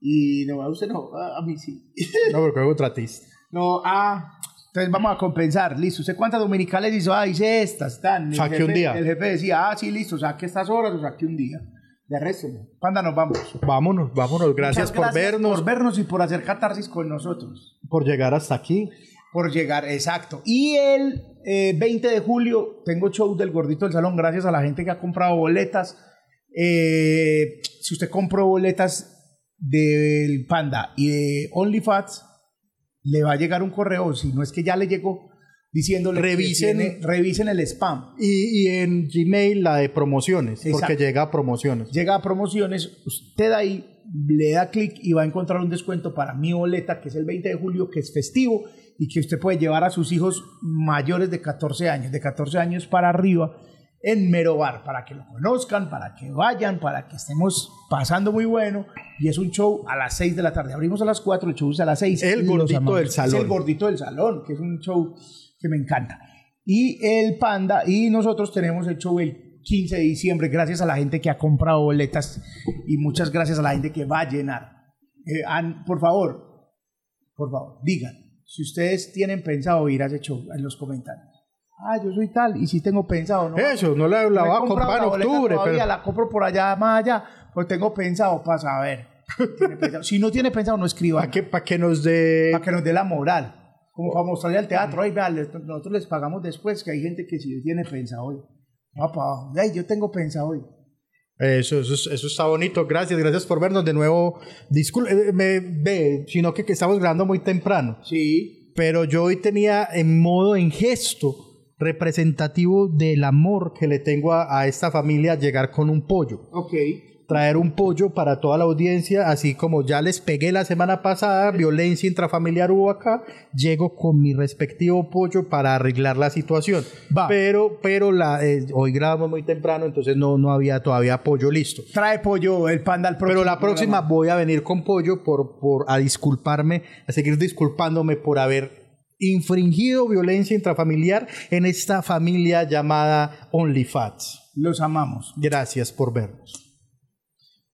y no, a usted no, a, mí sí. No, porque es contratista. no, ah, entonces vamos a compensar, listo. ¿Usted cuántas dominicales hizo? Ah, hice estas, están. El Saqué jefe- un día. El jefe decía, ah, sí, listo, saque estas horas o saque un día. De resto. ¿Cuándo nos vamos? Vámonos, vámonos. Gracias, por vernos, Por vernos y por hacer catarsis con nosotros. por llegar hasta aquí. Por llegar, exacto. Y el eh, 20 de julio tengo show del Gordito del Salón, gracias a la gente que ha comprado boletas. Eh, si usted compró boletas del Panda y de OnlyFats, le va a llegar un correo, si no es que ya le llegó, diciéndole que Revisen- tiene- revisen el spam. Y, y en Gmail la de promociones, porque llega a promociones. Llega a promociones, usted ahí le da clic y va a encontrar un descuento para mi boleta, que es el 20 de julio, que es festivo y que usted puede llevar a sus hijos mayores de 14 años, de 14 años para arriba, en Mero Bar, para que lo conozcan, para que vayan, para que estemos pasando muy bueno. Y es un show a las 6 de la tarde. Abrimos a las 4, el show es a las 6. El Gordito del Es Salón. el Gordito del Salón, que es un show que me encanta. Y el Panda, y nosotros tenemos el show el 15 de diciembre, gracias a la gente que ha comprado boletas y muchas gracias a la gente que va a llenar. Eh, por favor, por favor, digan, si ustedes tienen pensado ir a ese show en los comentarios. Ah, yo soy tal, y si tengo pensado, ¿no? Eso, no la, la va a comprar en octubre, todavía, pero la compro por allá, más allá, pues tengo pensado para saber. Si no tiene pensado, no escriba. para que, pa' que nos dé... Para que nos dé la moral. Como para mostrarle al teatro, ay, vea, les- nosotros les pagamos después, que hay gente que sí tiene pensado hoy. Papá, ay, yo tengo pensado hoy. Eso, eso, es- eso está bonito. Gracias, gracias por vernos de nuevo. Disculpe, eh, me ve, sino que, que estamos grabando muy temprano. Sí. Pero yo hoy tenía en modo, en gesto representativo del amor que le tengo a, a esta familia llegar con un pollo. Ok. Traer un pollo para toda la audiencia, así como ya les pegué la semana pasada, violencia intrafamiliar hubo acá, llego con mi respectivo pollo para arreglar la situación. Va. Pero, pero la, eh, hoy grabamos muy temprano, entonces no, no había todavía pollo listo. Trae pollo el panda al próximo. Pero la próxima programa. voy a venir con pollo por, por a disculparme, a seguir disculpándome por haber infringido violencia intrafamiliar en esta familia llamada OnlyFats. Los amamos. Gracias por vernos.